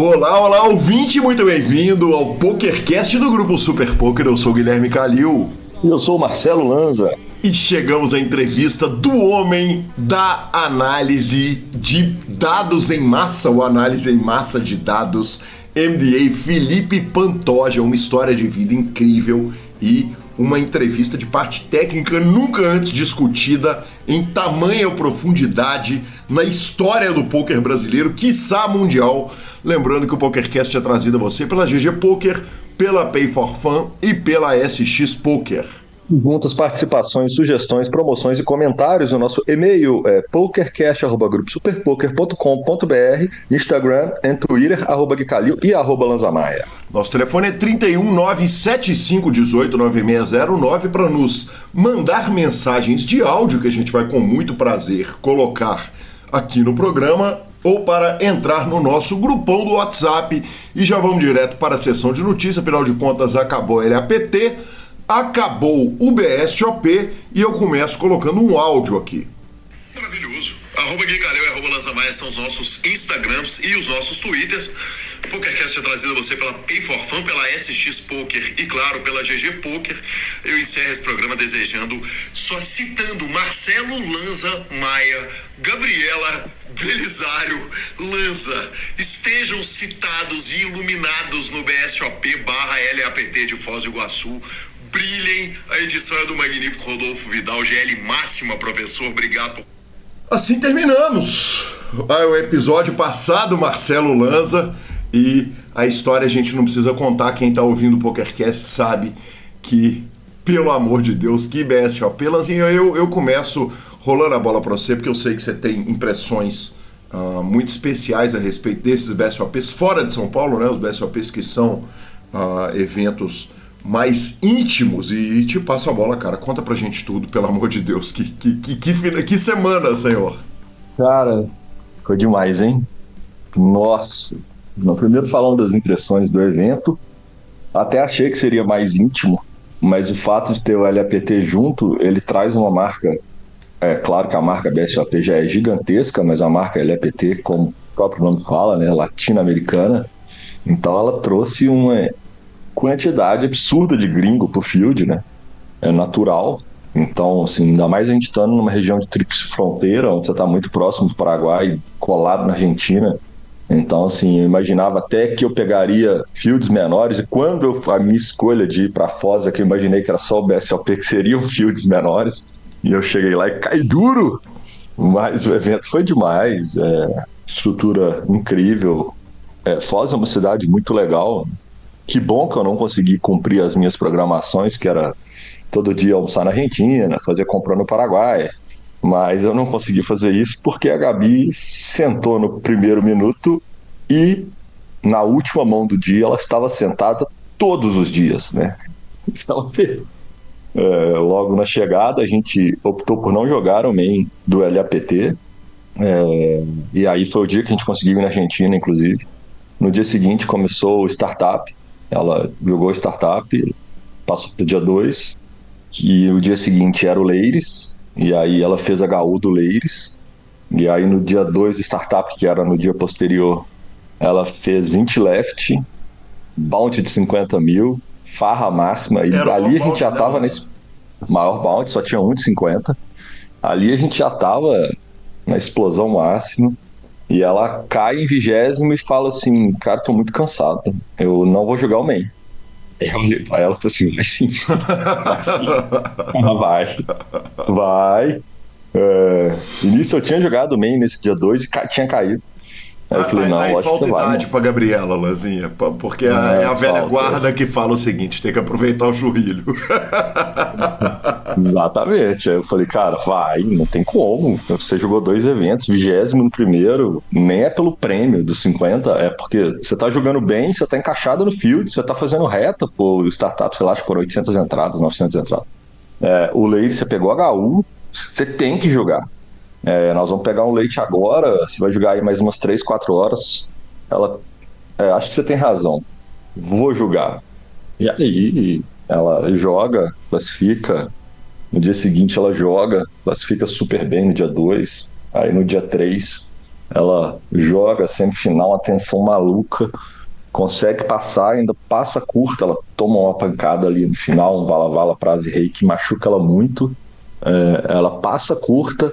Olá, olá, ouvinte, muito bem-vindo ao PokerCast do Grupo Super Poker. Eu sou Guilherme Calil. E eu sou o Marcelo Lanza. E chegamos à entrevista do homem da análise de dados em massa, ou análise em massa de dados, MDA Felipe Pantoja, uma história de vida incrível e uma entrevista de parte técnica nunca antes discutida em tamanha profundidade na história do poker brasileiro, quiçá mundial. Lembrando que o PokerCast é trazido a você pela GG Poker, pela Pay for Fun e pela SX Poker. Juntas participações, sugestões, promoções e comentários no nosso e-mail é pokercast.gruposuperpoker.com.br, Instagram e Twitter, arroba Guicalil e arroba Lanzamaia. Nosso telefone é 31975189609 para nos mandar mensagens de áudio que a gente vai com muito prazer colocar aqui no programa ou para entrar no nosso grupão do WhatsApp e já vamos direto para a sessão de notícias, afinal de contas acabou a LAPT acabou o BSOP e eu começo colocando um áudio aqui. Maravilhoso. Arroba Gui e arroba Lanzamaia são os nossos Instagrams e os nossos Twitters. PokerCast é trazido a você pela Pay for Fun, pela SX Poker e, claro, pela GG Poker. Eu encerro esse programa desejando, só citando Marcelo Lanza Maia, Gabriela Belisário, Lanza, estejam citados e iluminados no BSOP barra LAPT de Foz do Iguaçu brilhem. A edição é do magnífico Rodolfo Vidal, GL máxima, professor. Obrigado. Assim terminamos ah, o episódio passado, Marcelo Lanza. E a história a gente não precisa contar. Quem está ouvindo o PokerCast sabe que, pelo amor de Deus, que BSOP. Lanzinho, eu, eu começo rolando a bola para você, porque eu sei que você tem impressões uh, muito especiais a respeito desses BSOPs fora de São Paulo, né? Os BSOPs que são uh, eventos mais íntimos e te passo a bola, cara. Conta pra gente tudo, pelo amor de Deus. Que, que, que, que, que semana, senhor. Cara, foi demais, hein? Nossa. Primeiro falando das impressões do evento, até achei que seria mais íntimo, mas o fato de ter o LAPT junto, ele traz uma marca. É claro que a marca BSOP já é gigantesca, mas a marca LAPT, como o próprio nome fala, né, latino-americana, então ela trouxe uma quantidade absurda de gringo pro field, né? É natural. Então, assim, ainda mais a gente estando numa região de tríplice fronteira, onde você está muito próximo do Paraguai, colado na Argentina. Então, assim, eu imaginava até que eu pegaria fields menores, e quando eu, a minha escolha de ir para Foz, é que eu imaginei que era só o BSOP, que seriam fields menores, e eu cheguei lá e caí duro. Mas o evento foi demais, é, estrutura incrível. É, Foz é uma cidade muito legal, que bom que eu não consegui cumprir as minhas programações, que era todo dia almoçar na Argentina, fazer compra no Paraguai. Mas eu não consegui fazer isso porque a Gabi sentou no primeiro minuto e na última mão do dia ela estava sentada todos os dias, né? Então, é, logo na chegada a gente optou por não jogar o main do LAPT. É, e aí foi o dia que a gente conseguiu ir na Argentina, inclusive. No dia seguinte começou o startup. Ela jogou startup, passou pro dia 2, que o dia seguinte era o Leires, e aí ela fez a HU do Leires, e aí no dia 2 startup, que era no dia posterior, ela fez 20 left, bounty de 50 mil, farra máxima, e era ali a gente já tava nesse maior bounty, só tinha um de 50. Ali a gente já tava na explosão máxima. E ela cai em vigésimo e fala assim: Cara, tô muito cansado, eu não vou jogar o main. Eu olhei pra ela e falei assim: Vai sim, vai sim. vai, vai. É, início eu tinha jogado o main nesse dia 2 e ca tinha caído. Aí eu falei, não, aí, aí falta idade pra Gabriela, Lanzinha, porque é, é a velha falta. guarda que fala o seguinte, tem que aproveitar o churrilho. Exatamente. Aí eu falei, cara, vai, não tem como. Você jogou dois eventos, vigésimo no primeiro, nem é pelo prêmio dos 50, é porque você tá jogando bem, você tá encaixado no field, você tá fazendo reta, pô, startup, sei lá, acho que foram 800 entradas, 900 entradas. É, o leite, você pegou HU, você tem que jogar. É, nós vamos pegar um leite agora, você vai jogar aí mais umas 3, 4 horas. Ela, é, acho que você tem razão. Vou jogar. E aí, ela joga, classifica. No dia seguinte ela joga, classifica super bem no dia 2. Aí no dia 3 Ela joga semifinal, atenção maluca, consegue passar, ainda passa curta, ela toma uma pancada ali no final, um vala-vala pra Rei que machuca ela muito. É, ela passa curta,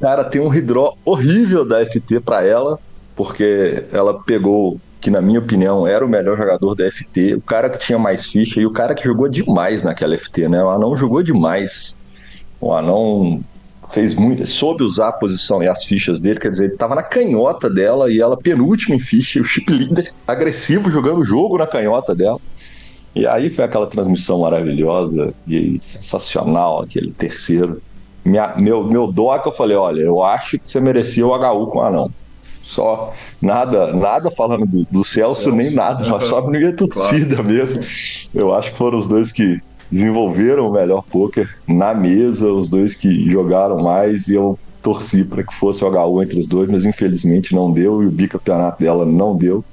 cara, tem um hidró horrível da FT para ela, porque ela pegou que na minha opinião era o melhor jogador da FT, o cara que tinha mais ficha e o cara que jogou demais naquela FT, né? O Anão jogou demais. O Anão fez muito, soube usar a posição e as fichas dele, quer dizer, ele tava na canhota dela e ela penúltima em ficha, o chip líder agressivo jogando o jogo na canhota dela. E aí foi aquela transmissão maravilhosa e sensacional, aquele terceiro. Minha, meu, meu dó é que eu falei, olha, eu acho que você merecia o HU com o Anão só nada, nada falando do, do Celso, Celso, nem nada, mas só no meio torcida claro. mesmo. Eu acho que foram os dois que desenvolveram o melhor poker na mesa, os dois que jogaram mais e eu torci para que fosse o HU entre os dois, mas infelizmente não deu e o bicampeonato dela não deu.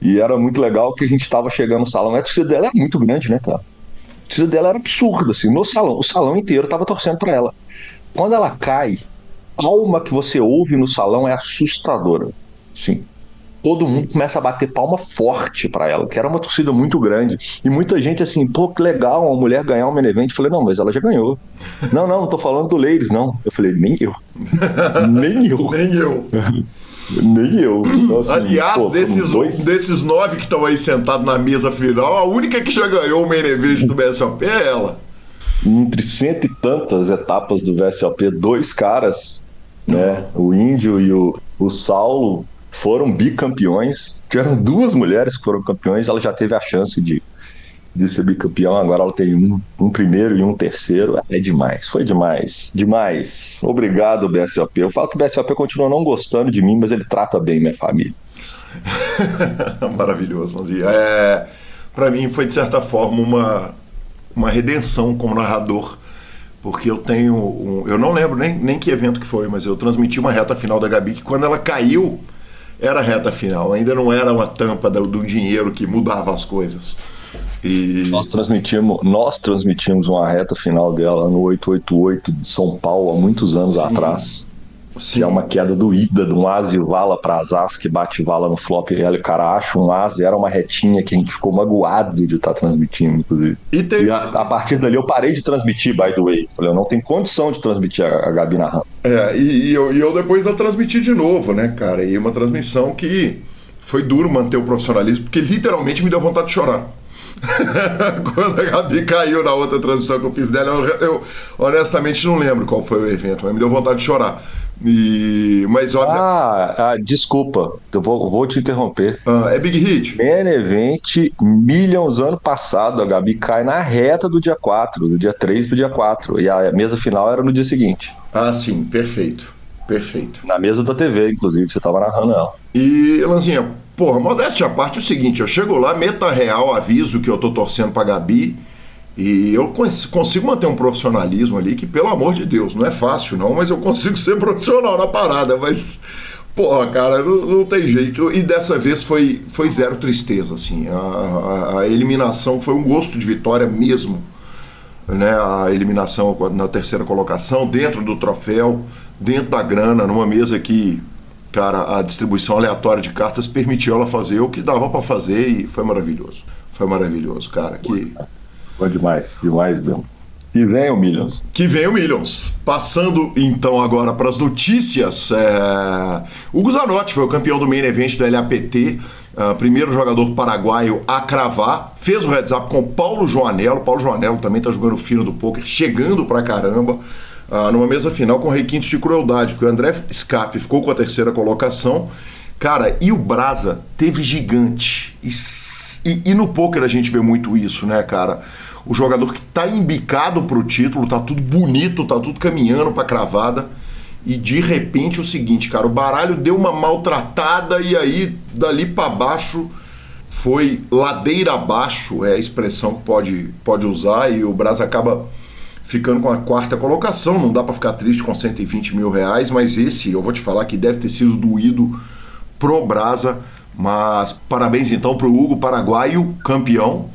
E era muito legal que a gente estava chegando no salão. A torcida dela é muito grande, né, cara? A torcida dela era absurda, assim, no salão. O salão inteiro tava torcendo para ela. Quando ela cai, palma que você ouve no salão é assustadora. Sim. Todo mundo começa a bater palma forte para ela, que era uma torcida muito grande. E muita gente assim, pô, que legal uma mulher ganhar um main event. Eu falei, não, mas ela já ganhou. não, não, não tô falando do Ladies, não. Eu falei, nem eu. nem eu. nem eu. Nem eu. Então, assim, Aliás, pô, desses, dois... desses nove que estão aí sentados na mesa final, a única que já ganhou o main event do BSOP é ela. Entre cento e tantas etapas do VSOP, dois caras né? O Índio e o, o Saulo foram bicampeões. Tiveram duas mulheres que foram campeões, ela já teve a chance de, de ser bicampeão, agora ela tem um, um primeiro e um terceiro. É demais, foi demais, demais. Obrigado, BSOP. Eu falo que o BSOP continua não gostando de mim, mas ele trata bem minha família. Maravilhoso, Lanzinha. É, para mim foi, de certa forma, uma, uma redenção como narrador porque eu tenho. Um, eu não lembro nem, nem que evento que foi, mas eu transmiti uma reta final da Gabi que quando ela caiu, era reta final, ainda não era uma tampa do, do dinheiro que mudava as coisas. E... Nós transmitimos, nós transmitimos uma reta final dela no 888 de São Paulo há muitos anos Sim. atrás. Que é uma queda doída de um asa e vala para as que bate vala no flop e o cara acha um asa, era uma retinha que a gente ficou magoado de estar tá transmitindo, inclusive. E, tem... e a, a, partir dali eu parei de transmitir, by the way. Falei, eu não tenho condição de transmitir a, a Gabi narrando. É, e, e, eu, e eu depois a transmiti de novo, né, cara? E uma transmissão que foi duro manter o profissionalismo, porque literalmente me deu vontade de chorar. Quando a Gabi caiu na outra transmissão que eu fiz dela, eu, eu, honestamente não lembro qual foi o evento, mas me deu vontade de chorar. E, mas óbvio. Ah, ah, desculpa, eu vou, vou te interromper. Ah, é Big Hit? Main Event Millions ano passado. A Gabi cai na reta do dia 4, do dia 3 pro dia 4. E a mesa final era no dia seguinte. Ah, sim, perfeito. Perfeito. Na mesa da TV, inclusive, você tava narrando ela. E, Lanzinha, porra, modéstia à parte, é o seguinte: eu chego lá, meta real, aviso que eu tô torcendo pra Gabi. E eu consigo manter um profissionalismo ali que, pelo amor de Deus, não é fácil não, mas eu consigo ser profissional na parada, mas porra, cara, não, não, tem jeito. E dessa vez foi, foi zero tristeza, assim. A, a, a, eliminação foi um gosto de vitória mesmo. Né? A eliminação na terceira colocação, dentro do troféu, dentro da grana, numa mesa que, cara, a distribuição aleatória de cartas permitiu ela fazer o que dava para fazer e foi maravilhoso. Foi maravilhoso, cara. Que Bom demais, demais mesmo. Que o Millions. Que o Millions. Passando então agora para as notícias. É... Hugo Zanotti foi o campeão do main event do LAPT. Uh, primeiro jogador paraguaio a cravar. Fez o heads up com Paulo Joanello. Paulo Joanello também está jogando fino do poker, chegando pra caramba. Uh, numa mesa final com requintes de crueldade, porque o André Scaff ficou com a terceira colocação. Cara, e o Brasa teve gigante. E, e, e no poker a gente vê muito isso, né, cara? o jogador que está embicado para o título, tá tudo bonito, tá tudo caminhando para cravada. E de repente o seguinte, cara, o baralho deu uma maltratada e aí dali para baixo foi ladeira abaixo, é a expressão que pode, pode usar, e o Brás acaba ficando com a quarta colocação. Não dá para ficar triste com 120 mil reais, mas esse eu vou te falar que deve ter sido doído pro Brasa. Mas parabéns então pro Hugo Paraguaio, campeão.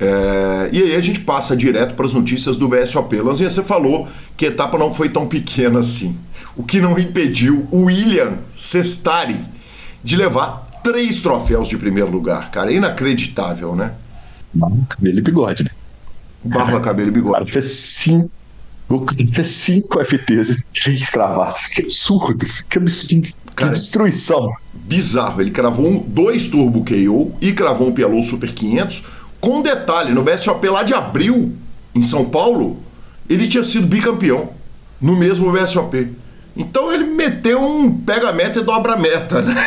É, e aí a gente passa direto para as notícias do BSOP. Lanzinha, você falou que a etapa não foi tão pequena assim. o que não impediu o William Cestari de levar três troféus de primeiro lugar, cara. Inacreditável, né? Cabelo e bigode, né? Barba, cabelo e O cara bigode. fez cinco. O cara fez cinco FTs e três travadas. Que absurdo. Que absurdo. Que Cara, destruição. Bizarro. Ele cravou um, dois Turbo KO e cravou um Pelou Super 500. Com um detalhe, no BSOP lá de abril, em São Paulo, ele tinha sido bicampeão no mesmo BSOP. Então ele meteu um pega meta e dobra meta, né?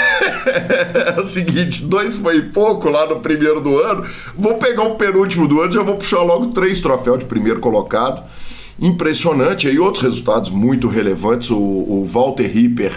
É o seguinte, dois foi pouco lá no primeiro do ano. Vou pegar o penúltimo do ano, já vou puxar logo três troféus de primeiro colocado. Impressionante. E outros resultados muito relevantes. O, o Walter Ripper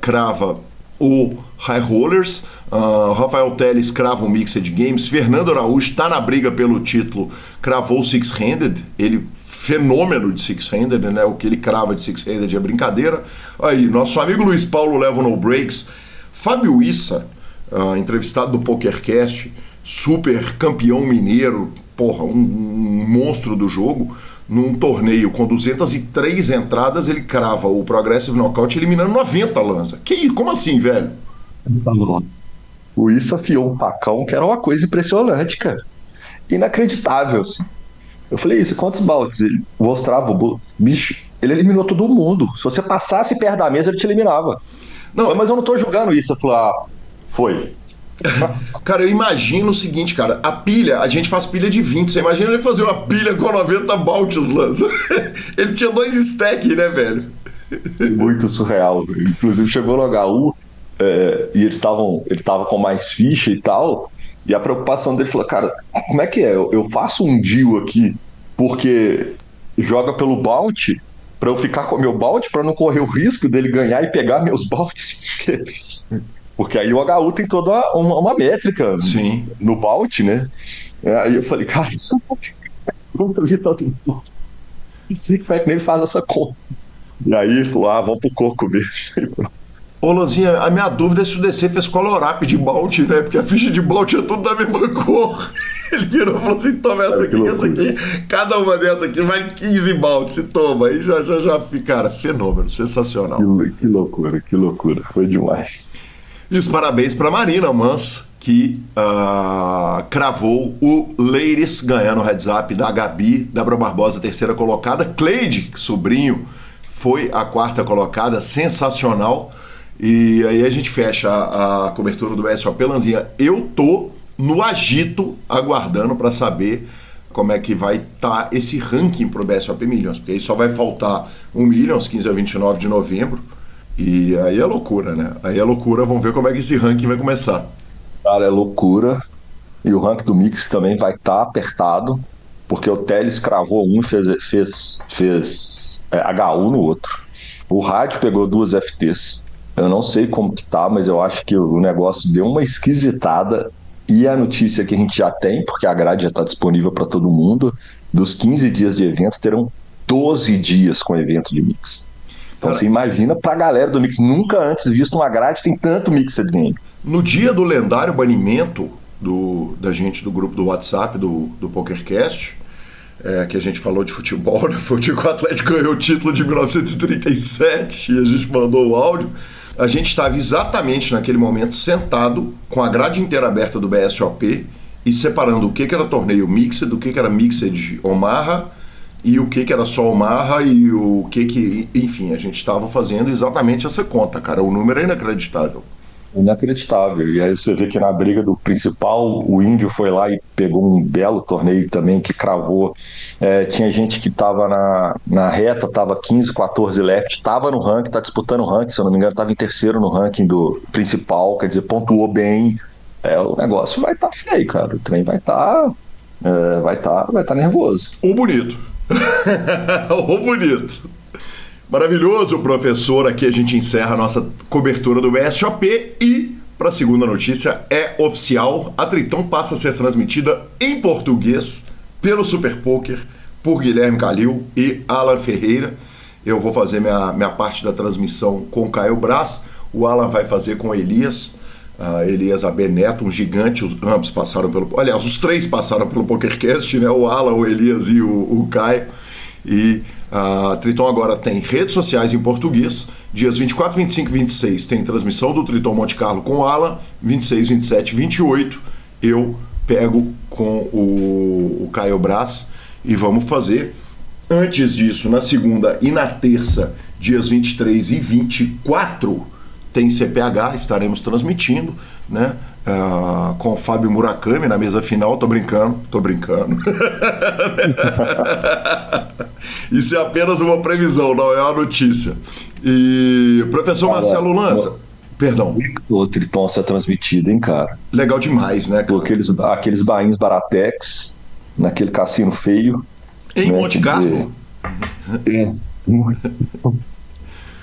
crava o High Rollers. Uh, Rafael Teles crava o Mixed Games. Fernando Araújo está na briga pelo título, cravou o Six Handed. Ele, fenômeno de Six Handed, né? O que ele crava de Six Handed é brincadeira. Aí, nosso amigo Luiz Paulo leva no Breaks. Fábio Issa, uh, entrevistado do PokerCast, super campeão mineiro, porra, um, um monstro do jogo. Num torneio com 203 entradas, ele crava o Progressive Knockout eliminando 90 lança. Que? Como assim, velho? O Issa afiou um pacão que era uma coisa impressionante, cara. Inacreditável, assim. Eu falei, isso, quantos baldes? Ele mostrava, o bicho, ele eliminou todo mundo. Se você passasse perto da mesa, ele te eliminava. Não, mas eu não tô julgando isso. Eu falei, ah, foi. Cara, eu imagino o seguinte, cara, a pilha, a gente faz pilha de 20. Você imagina ele fazer uma pilha com 90 baltes lança. ele tinha dois stacks, né, velho? Muito surreal. Inclusive chegou no HU é, e eles estavam. Ele tava com mais ficha e tal. E a preocupação dele falou, cara, como é que é? Eu, eu faço um deal aqui porque joga pelo bounty para eu ficar com meu bounty para não correr o risco dele ganhar e pegar meus bounties. Porque aí o HU tem toda uma, uma métrica Sim. no bounty, né? Aí eu falei, cara, trazer todo mundo. Não sei como é que ele faz essa conta. E aí ele falou, ah, vamos pro coco mesmo. Ô, Lanzinha, a minha dúvida é se o DC fez colorap de bounty, né? Porque a ficha de bounty é tudo da mesma cor. Ele virou e falou assim: toma essa aqui, essa aqui. Cada uma dessa aqui vale 15 bounty. Se toma. Aí já, já, já. Cara, fenômeno, sensacional. Que, que loucura, que loucura. Foi demais. E os parabéns para Marina Mans, que uh, cravou o Ladies ganhando o heads up da Gabi, Débora Barbosa, terceira colocada. Cleide, sobrinho, foi a quarta colocada, sensacional. E aí a gente fecha a, a cobertura do SOP Lanzinha. Eu tô no agito aguardando para saber como é que vai estar tá esse ranking pro BSOP Millions, porque aí só vai faltar um Millions, 15 a 29 de novembro. E aí é loucura, né? Aí é loucura, vamos ver como é que esse ranking vai começar. Cara, é loucura. E o ranking do Mix também vai estar tá apertado, porque o Teles cravou um e fez, fez, fez é, HU no outro. O Rádio pegou duas FTs. Eu não sei como que tá, mas eu acho que o negócio deu uma esquisitada. E a notícia que a gente já tem, porque a grade já está disponível para todo mundo, dos 15 dias de evento, terão 12 dias com evento de Mix. Então você imagina pra galera do Mix, nunca antes visto uma grade tem tanto Mixed Game. No dia do lendário banimento do, da gente do grupo do WhatsApp do, do PokerCast, é, que a gente falou de futebol, né? Foi o dia que o Atlético ganhou o título de 1937 e a gente mandou o áudio. A gente estava exatamente naquele momento sentado com a grade inteira aberta do BSOP e separando o que, que era torneio Mixed, o que, que era Mixed Omaha e o que, que era só Omaha e o que que. Enfim, a gente estava fazendo exatamente essa conta, cara. O número é inacreditável. Inacreditável. E aí você vê que na briga do principal, o Índio foi lá e pegou um belo torneio também que cravou. É, tinha gente que estava na, na reta, estava 15, 14 left, estava no ranking, está disputando o ranking, se eu não me engano, estava em terceiro no ranking do principal, quer dizer, pontuou bem. É, o negócio vai estar tá feio, cara. O trem vai estar. Tá, é, vai estar tá, vai tá nervoso. Ou bonito. Ou bonito. Maravilhoso, professor. Aqui a gente encerra a nossa cobertura do BSOP e, para a segunda notícia, é oficial. A Triton passa a ser transmitida em português pelo Super Poker por Guilherme Calil e Alan Ferreira. Eu vou fazer minha, minha parte da transmissão com Caio Braz. O Alan vai fazer com Elias. Uh, Elias Abeneto, um gigante, os ambos passaram pelo. Aliás, os três passaram pelo PokerCast, né? O Alan, o Elias e o, o Caio. E A Triton agora tem redes sociais em português. Dias 24, 25 e 26 tem transmissão do Triton Monte Carlo com Alan. 26, 27 28 eu pego com o, o Caio Brás e vamos fazer. Antes disso, na segunda e na terça, dias 23 e 24, tem CPH, estaremos transmitindo, né? Uh, com o Fábio Murakami na mesa final, tô brincando, tô brincando. Isso é apenas uma previsão, não é uma notícia. E professor Marcelo Lanza, perdão. O Triton ser transmitido, hein, cara? Legal demais, né, cara? Aqueles, aqueles bainhos Baratex, naquele cassino feio. Em né, Monte Carlo? É.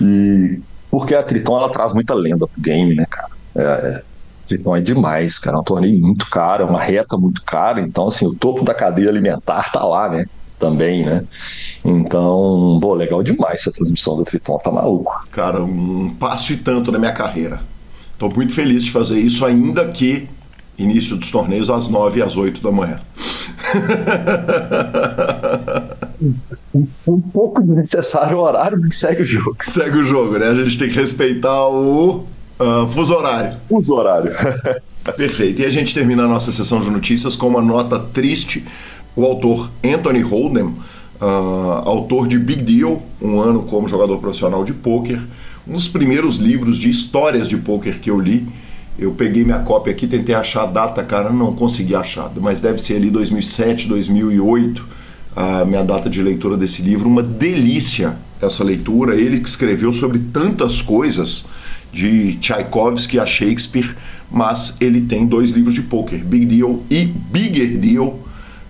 e porque a Triton ela traz muita lenda pro game, né, cara? É, é. Triton é demais, cara. É um torneio muito caro, é uma reta muito cara. Então, assim, o topo da cadeia alimentar tá lá, né? Também, né? Então, pô, legal demais essa transmissão do Triton, tá maluco. Cara, um passo e tanto na minha carreira. Tô muito feliz de fazer isso, ainda que início dos torneios às 9 e às 8 da manhã. um pouco desnecessário o horário, mas segue o jogo. Segue o jogo, né? A gente tem que respeitar o uh, fuso horário. Fuso horário. Perfeito. E a gente termina a nossa sessão de notícias com uma nota triste. O autor Anthony Holden, uh, autor de Big Deal, um ano como jogador profissional de pôquer, um dos primeiros livros de histórias de pôquer que eu li. Eu peguei minha cópia aqui, tentei achar a data, cara, não consegui achar, mas deve ser ali 2007, 2008 a minha data de leitura desse livro. Uma delícia essa leitura. Ele que escreveu sobre tantas coisas de Tchaikovsky a Shakespeare, mas ele tem dois livros de poker, Big Deal e Bigger Deal.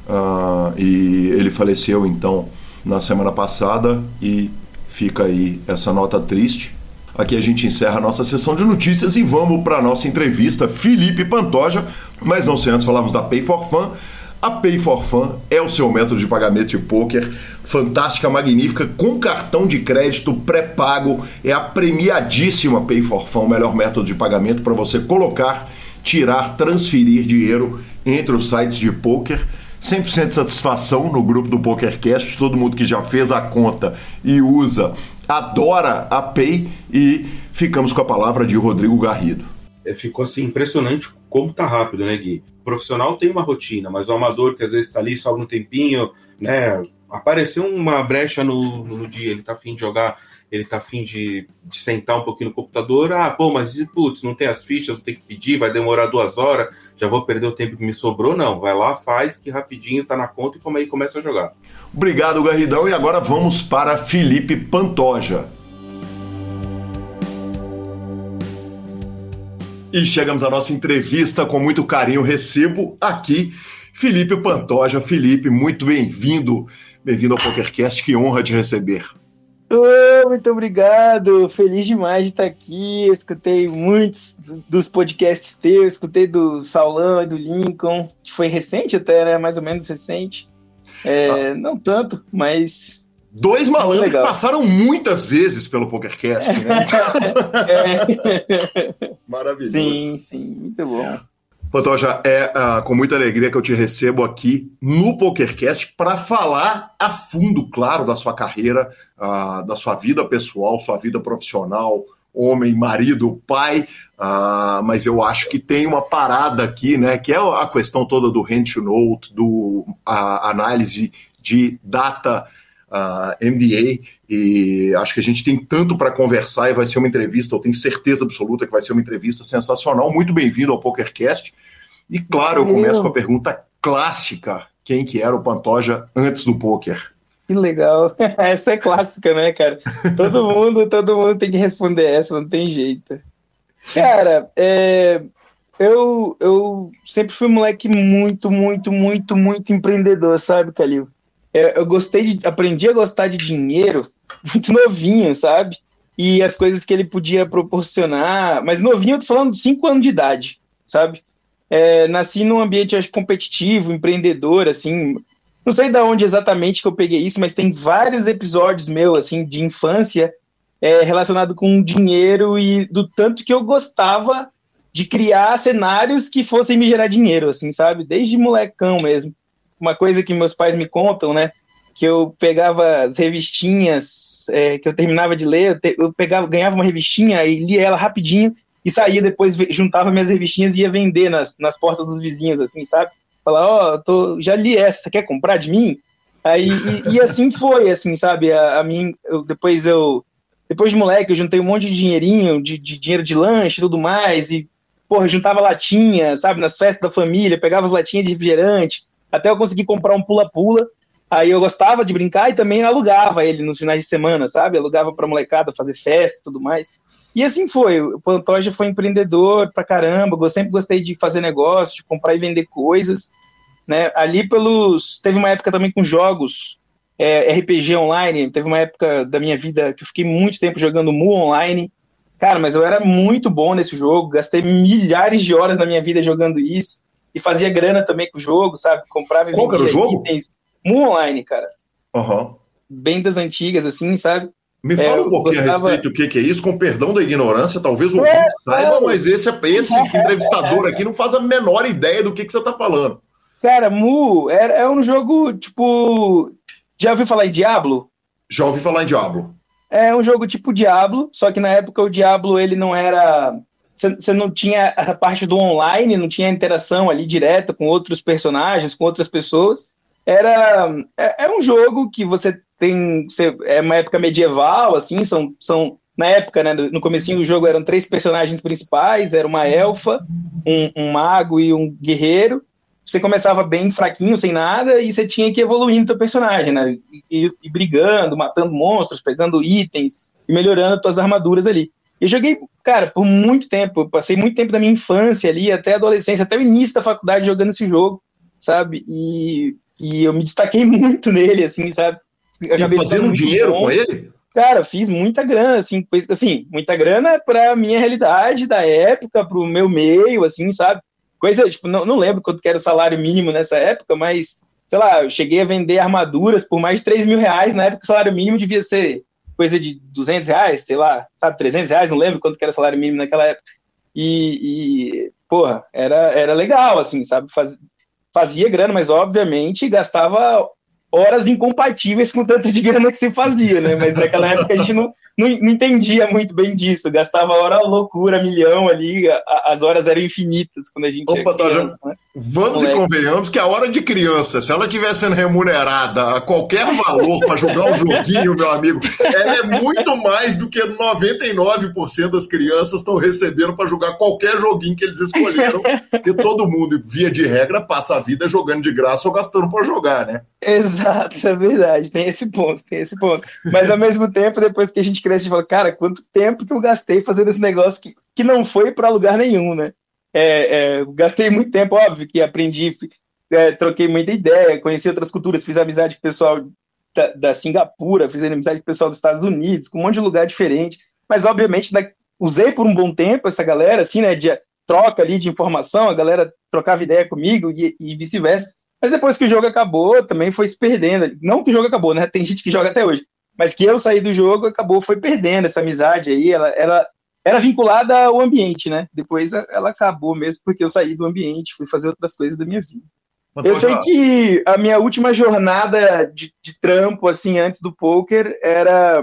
Uh, e ele faleceu então na semana passada e fica aí essa nota triste. Aqui a gente encerra a nossa sessão de notícias e vamos para a nossa entrevista. Felipe Pantoja, mas não sei antes falarmos da Pay for Fun. A Pay for Fun é o seu método de pagamento de poker, fantástica, magnífica, com cartão de crédito pré-pago. É a premiadíssima Pay for Fun, o melhor método de pagamento para você colocar, tirar, transferir dinheiro entre os sites de poker. 100% de satisfação no grupo do PokerCast. Todo mundo que já fez a conta e usa adora a Pay e ficamos com a palavra de Rodrigo Garrido. É, ficou assim impressionante como tá rápido, né, Gui? O profissional tem uma rotina, mas o amador que às vezes está ali só um tempinho, né? Apareceu uma brecha no, no dia, ele tá afim de jogar, ele tá afim de, de sentar um pouquinho no computador. Ah, pô, mas putz, não tem as fichas, ter que pedir, vai demorar duas horas, já vou perder o tempo que me sobrou. Não, vai lá, faz, que rapidinho tá na conta e como aí começa a jogar. Obrigado, Garridão. E agora vamos para Felipe Pantoja. E chegamos à nossa entrevista com muito carinho. Recebo aqui Felipe Pantoja. Felipe, muito bem-vindo. Bem-vindo ao PokerCast. Que honra te receber. Oh, muito obrigado, feliz demais de estar aqui. Eu escutei muitos dos podcasts teus, escutei do Saulão e do Lincoln, que foi recente até, né? Mais ou menos recente. É, ah, não tanto, mas Dois malandros que passaram muitas vezes pelo PokerCast, né? é. Maravilhoso. Sim, sim, muito bom. Pantoja, é uh, com muita alegria que eu te recebo aqui no PokerCast para falar a fundo, claro, da sua carreira, uh, da sua vida pessoal, sua vida profissional, homem, marido, pai, uh, mas eu acho que tem uma parada aqui, né, que é a questão toda do hand to note, do análise de data uh, MDA e acho que a gente tem tanto para conversar e vai ser uma entrevista, eu tenho certeza absoluta que vai ser uma entrevista sensacional. Muito bem-vindo ao PokerCast. E claro, eu começo com a pergunta clássica: quem que era o Pantoja antes do poker? Que legal. Essa é clássica, né, cara? Todo mundo, todo mundo tem que responder essa, não tem jeito. Cara, é, eu, eu sempre fui um moleque muito, muito, muito, muito empreendedor, sabe, Calil? Eu, eu gostei de. Aprendi a gostar de dinheiro muito novinho, sabe? E as coisas que ele podia proporcionar. Mas novinho, eu tô falando de 5 anos de idade, sabe? É, nasci num ambiente acho, competitivo, empreendedor, assim. Não sei de onde exatamente que eu peguei isso, mas tem vários episódios meu, assim, de infância é, relacionado com dinheiro e do tanto que eu gostava de criar cenários que fossem me gerar dinheiro, assim, sabe? Desde molecão mesmo uma coisa que meus pais me contam, né? que eu pegava as revistinhas é, que eu terminava de ler, eu, te, eu, pegava, ganhava uma revistinha e lia ela rapidinho e saía depois, juntava minhas revistinhas e ia vender nas, nas portas dos vizinhos, assim, sabe? Falar, ó, oh, já li essa, você quer comprar de mim? Aí, e, e assim foi, assim, sabe? A, a mim, eu, depois eu, depois de moleque, eu juntei um monte de dinheirinho, de, de dinheiro de lanche e tudo mais, e, porra, juntava latinha, sabe, nas festas da família, pegava as latinhas de refrigerante, até eu conseguir comprar um pula-pula, Aí eu gostava de brincar e também alugava ele nos finais de semana, sabe? Alugava pra molecada fazer festa e tudo mais. E assim foi. O Pantoja foi empreendedor pra caramba. Eu sempre gostei de fazer negócio, de comprar e vender coisas. Né? Ali pelos. Teve uma época também com jogos é, RPG online. Teve uma época da minha vida que eu fiquei muito tempo jogando Mu online. Cara, mas eu era muito bom nesse jogo. Gastei milhares de horas na minha vida jogando isso. E fazia grana também com o jogo, sabe? Comprava e Qual vendia itens. Moonline, cara. Uhum. Bem das antigas, assim, sabe? Me fala é, um pouquinho gostava... a respeito do que, que é isso, com perdão da ignorância, talvez o é, saiba, é. mas esse, esse entrevistador aqui não faz a menor ideia do que, que você está falando. Cara, Mu é, é um jogo, tipo. Já ouviu falar em Diablo? Já ouvi falar em Diablo. É um jogo tipo Diablo, só que na época o Diablo ele não era. Você não tinha a parte do online, não tinha interação ali direta com outros personagens, com outras pessoas. Era é, é, um jogo que você tem é uma época medieval assim são, são na época né no comecinho do jogo eram três personagens principais era uma elfa um, um mago e um guerreiro. Você começava bem fraquinho sem nada e você tinha que ir evoluindo teu personagem né e, e brigando matando monstros pegando itens e melhorando tuas armaduras ali eu joguei, cara, por muito tempo. Eu passei muito tempo da minha infância ali, até a adolescência, até o início da faculdade jogando esse jogo, sabe? E e eu me destaquei muito nele, assim, sabe? Acabei fazendo dinheiro bom. com ele? Cara, fiz muita grana, assim, assim, muita grana pra minha realidade da época, pro meu meio, assim, sabe? Coisa, tipo, não, não lembro quanto era o salário mínimo nessa época, mas, sei lá, eu cheguei a vender armaduras por mais de 3 mil reais, na época o salário mínimo devia ser coisa de 200 reais, sei lá, sabe, 300 reais, não lembro quanto era o salário mínimo naquela época. E, e porra, era, era legal, assim, sabe, Faz, fazia grana, mas obviamente gastava horas incompatíveis com tanto de grana que se fazia, né? Mas naquela época a gente não, não, não entendia muito bem disso. Gastava hora loucura, milhão ali, a, as horas eram infinitas quando a gente Opa, era criança, né? Vamos Moleque. e convenhamos que a hora de criança, se ela estiver sendo remunerada a qualquer valor para jogar um joguinho, meu amigo, ela é muito mais do que 99% das crianças estão recebendo para jogar qualquer joguinho que eles escolheram, porque todo mundo, via de regra, passa a vida jogando de graça ou gastando para jogar, né? Exato, é verdade, tem esse ponto, tem esse ponto. Mas ao mesmo tempo, depois que a gente cresce, a gente fala, cara, quanto tempo que eu gastei fazendo esse negócio que, que não foi para lugar nenhum, né? É, é, gastei muito tempo, óbvio, que aprendi, é, troquei muita ideia, conheci outras culturas, fiz amizade com o pessoal da, da, Singapura, fiz amizade com o pessoal dos Estados Unidos, com um monte de lugar diferente, mas obviamente da, usei por um bom tempo essa galera, assim, né, de troca ali de informação, a galera trocava ideia comigo e, e vice-versa, mas depois que o jogo acabou, também foi se perdendo, não que o jogo acabou, né, tem gente que joga até hoje, mas que eu saí do jogo, acabou, foi perdendo essa amizade aí, ela, ela era vinculada ao ambiente, né? Depois ela acabou mesmo porque eu saí do ambiente, fui fazer outras coisas da minha vida. Mas eu sei já. que a minha última jornada de, de, trampo, assim, antes do poker, era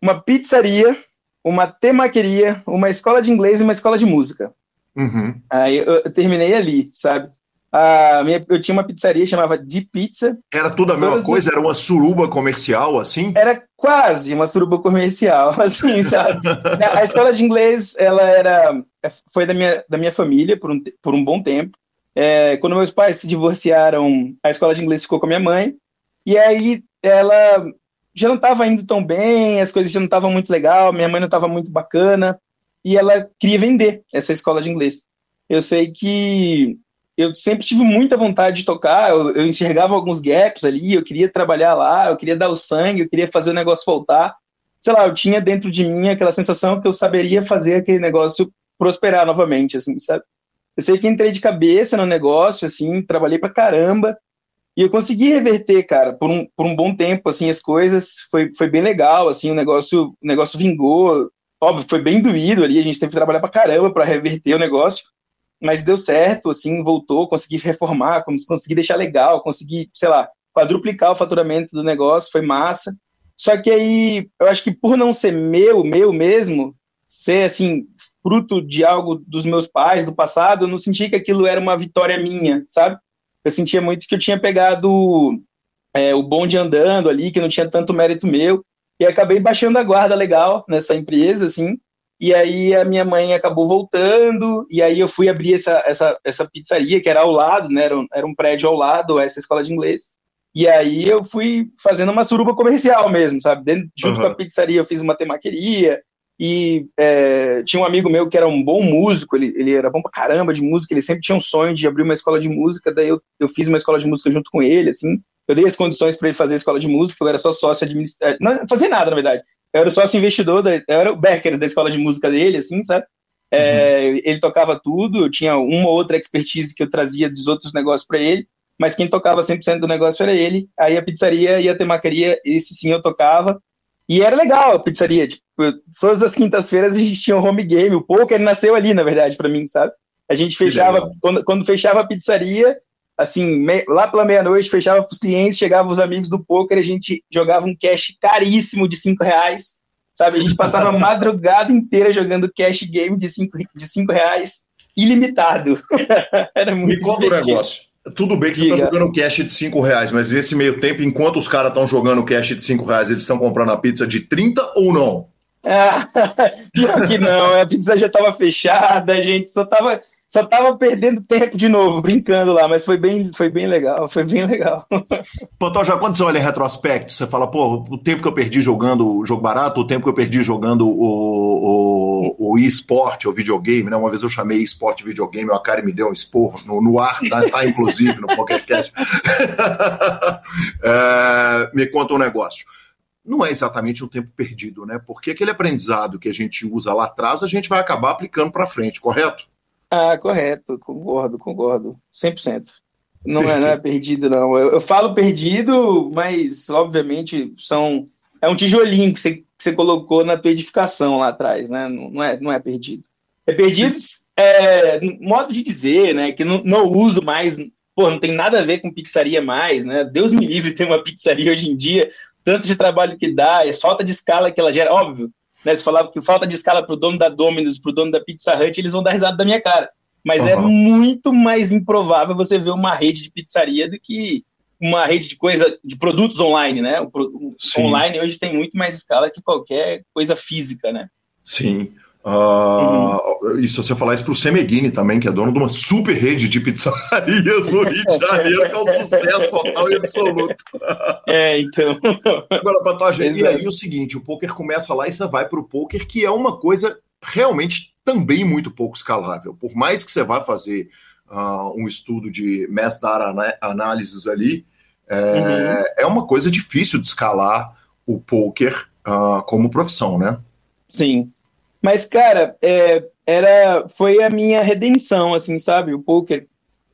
uma pizzaria, uma temaqueria, uma escola de inglês e uma escola de música. Uhum. Aí eu, eu terminei ali, sabe? A minha, eu tinha uma pizzaria chamava De Pizza. Era tudo a mesma coisa? Era uma suruba comercial, assim? Era quase uma suruba comercial, assim, sabe? a escola de inglês, ela era, foi da minha, da minha família por um, por um bom tempo. É, quando meus pais se divorciaram, a escola de inglês ficou com a minha mãe. E aí ela já não estava indo tão bem, as coisas já não estavam muito legal, minha mãe não estava muito bacana. E ela queria vender essa escola de inglês. Eu sei que eu sempre tive muita vontade de tocar, eu, eu, enxergava alguns gaps ali, eu queria trabalhar lá, eu queria dar o sangue, eu queria fazer o negócio voltar. Sei lá, eu tinha dentro de mim aquela sensação que eu saberia fazer aquele negócio prosperar novamente, assim, sabe? Eu sei que entrei de cabeça no negócio, assim, trabalhei pra caramba, e eu consegui reverter, cara, por um, por um bom tempo, assim, as coisas, foi, foi bem legal, assim, o negócio, o negócio vingou, óbvio, foi bem doído ali, a gente teve que trabalhar pra caramba para reverter o negócio, mas deu certo, assim, voltou, consegui reformar, consegui deixar legal, consegui, sei lá, quadruplicar o faturamento do negócio, foi massa. Só que aí, eu acho que por não ser meu, meu mesmo, ser assim, fruto de algo dos meus pais do passado, eu não senti que aquilo era uma vitória minha, sabe? Eu sentia muito que eu tinha pegado é, o bonde andando ali, que não tinha tanto mérito meu, e acabei baixando a guarda legal nessa empresa, assim, e aí a minha mãe acabou voltando, e aí eu fui abrir essa, essa, essa pizzaria, que era ao lado, né, era um, era um prédio ao lado, essa escola de inglês, e aí eu fui fazendo uma suruba comercial mesmo, sabe, Dentro, junto uhum. com a pizzaria eu fiz uma temaqueria, e é, tinha um amigo meu que era um bom músico, ele, ele era bom pra caramba de música, ele sempre tinha um sonho de abrir uma escola de música, daí eu, eu fiz uma escola de música junto com ele, assim, eu dei as condições para ele fazer a escola de música, eu era só sócio administrativo. Não fazia nada, na verdade. Eu era sócio investidor, da, eu era o Becker da escola de música dele, assim, sabe? É, uhum. Ele tocava tudo, eu tinha uma ou outra expertise que eu trazia dos outros negócios para ele, mas quem tocava 100% do negócio era ele. Aí a pizzaria e a temacaria, esse sim eu tocava. E era legal a pizzaria, tipo, todas as quintas-feiras a gente tinha um home game, o poker nasceu ali, na verdade, para mim, sabe? A gente fechava, quando, quando fechava a pizzaria, assim, me, lá pela meia-noite, fechava para os clientes, chegavam os amigos do poker, a gente jogava um cash caríssimo de cinco reais, sabe? A gente passava a madrugada inteira jogando cash game de cinco, de cinco reais, ilimitado. Era muito Me conta um negócio. Tudo bem que Diga. você está jogando cash de 5 reais, mas esse meio tempo, enquanto os caras estão jogando cash de 5 reais, eles estão comprando a pizza de 30 ou não? Ah, pior que não, a pizza já estava fechada, a gente só estava só tava perdendo tempo de novo, brincando lá, mas foi bem, foi bem legal, foi bem legal. Pô, já quando você olha em retrospecto, você fala, pô, o tempo que eu perdi jogando o jogo barato, o tempo que eu perdi jogando o, o, o eSport, o videogame, né? Uma vez eu chamei eSport videogame, a cara me deu um esporro no, no ar, tá, tá inclusive no podcast. é, me conta um negócio não é exatamente um tempo perdido, né? Porque aquele aprendizado que a gente usa lá atrás, a gente vai acabar aplicando para frente, correto? Ah, correto, concordo, concordo, 100%. Não é, não é perdido, não. Eu, eu, falo perdido, mas obviamente são é um tijolinho que você, que você colocou na tua edificação lá atrás, né? Não, não é, não é perdido. É perdido, é, modo de dizer, né? Que não, não uso mais, pô, não tem nada a ver com pizzaria mais, né? Deus me livre ter uma pizzaria hoje em dia, tanto de trabalho que dá, é falta de escala que ela gera, óbvio né? Se falava que falta de escala para o dono da Domino's, para o dono da Pizza Hut, eles vão dar risada da minha cara. Mas uhum. é muito mais improvável você ver uma rede de pizzaria do que uma rede de coisa de produtos online, né? O, o online hoje tem muito mais escala que qualquer coisa física, né? Sim. Uh, uhum. E se você falar isso para o Semeghini também, que é dono de uma super rede de pizzarias no Rio de Janeiro, que é um sucesso total e absoluto. É, então. Agora, Pantoja, e aí o seguinte: o poker começa lá e você vai para o poker, que é uma coisa realmente também muito pouco escalável. Por mais que você vá fazer uh, um estudo de mass data análises ali, é, uhum. é uma coisa difícil de escalar o poker uh, como profissão, né? Sim. Mas, cara, é, era, foi a minha redenção, assim, sabe? O poker.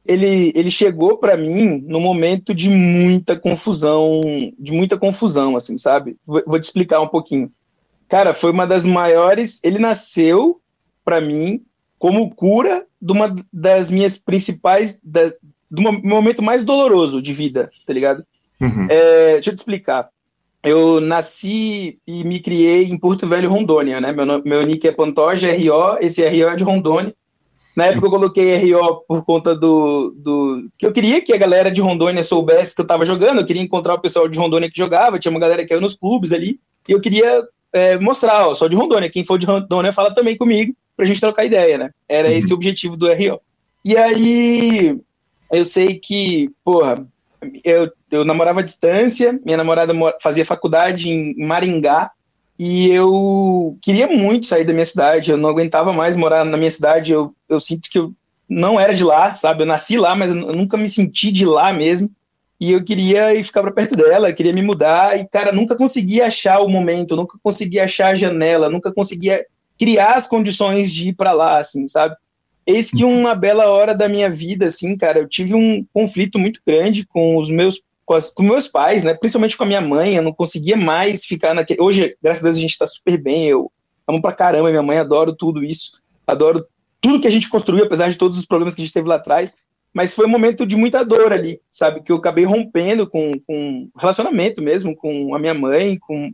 Ele, ele chegou para mim no momento de muita confusão, de muita confusão, assim, sabe? Vou, vou te explicar um pouquinho. Cara, foi uma das maiores. Ele nasceu para mim como cura de uma das minhas principais, da, do momento mais doloroso de vida, tá ligado? Uhum. É, deixa eu te explicar eu nasci e me criei em Porto Velho, Rondônia, né? Meu, meu nick é Pantoja, RO, esse RO é de Rondônia. Na época eu coloquei RO por conta do, do. que eu queria que a galera de Rondônia soubesse que eu tava jogando, eu queria encontrar o pessoal de Rondônia que jogava, tinha uma galera que ia nos clubes ali, e eu queria é, mostrar, ó, só de Rondônia, quem for de Rondônia fala também comigo, pra gente trocar ideia, né? Era uhum. esse o objetivo do RO. E aí, eu sei que, porra, eu, eu namorava à distância, minha namorada fazia faculdade em Maringá, e eu queria muito sair da minha cidade, eu não aguentava mais morar na minha cidade, eu, eu sinto que eu não era de lá, sabe? Eu nasci lá, mas eu nunca me senti de lá mesmo. E eu queria ir ficar para perto dela, queria me mudar, e, cara, nunca conseguia achar o momento, nunca conseguia achar a janela, nunca conseguia criar as condições de ir para lá, assim, sabe? Eis que uma bela hora da minha vida, assim, cara, eu tive um conflito muito grande com os meus com, as, com meus pais, né? Principalmente com a minha mãe, eu não conseguia mais ficar naquele. Hoje, graças a Deus, a gente tá super bem. Eu amo pra caramba minha mãe, adoro tudo isso, adoro tudo que a gente construiu, apesar de todos os problemas que a gente teve lá atrás. mas foi um momento de muita dor ali, sabe? Que eu acabei rompendo com, com relacionamento mesmo, com a minha mãe, com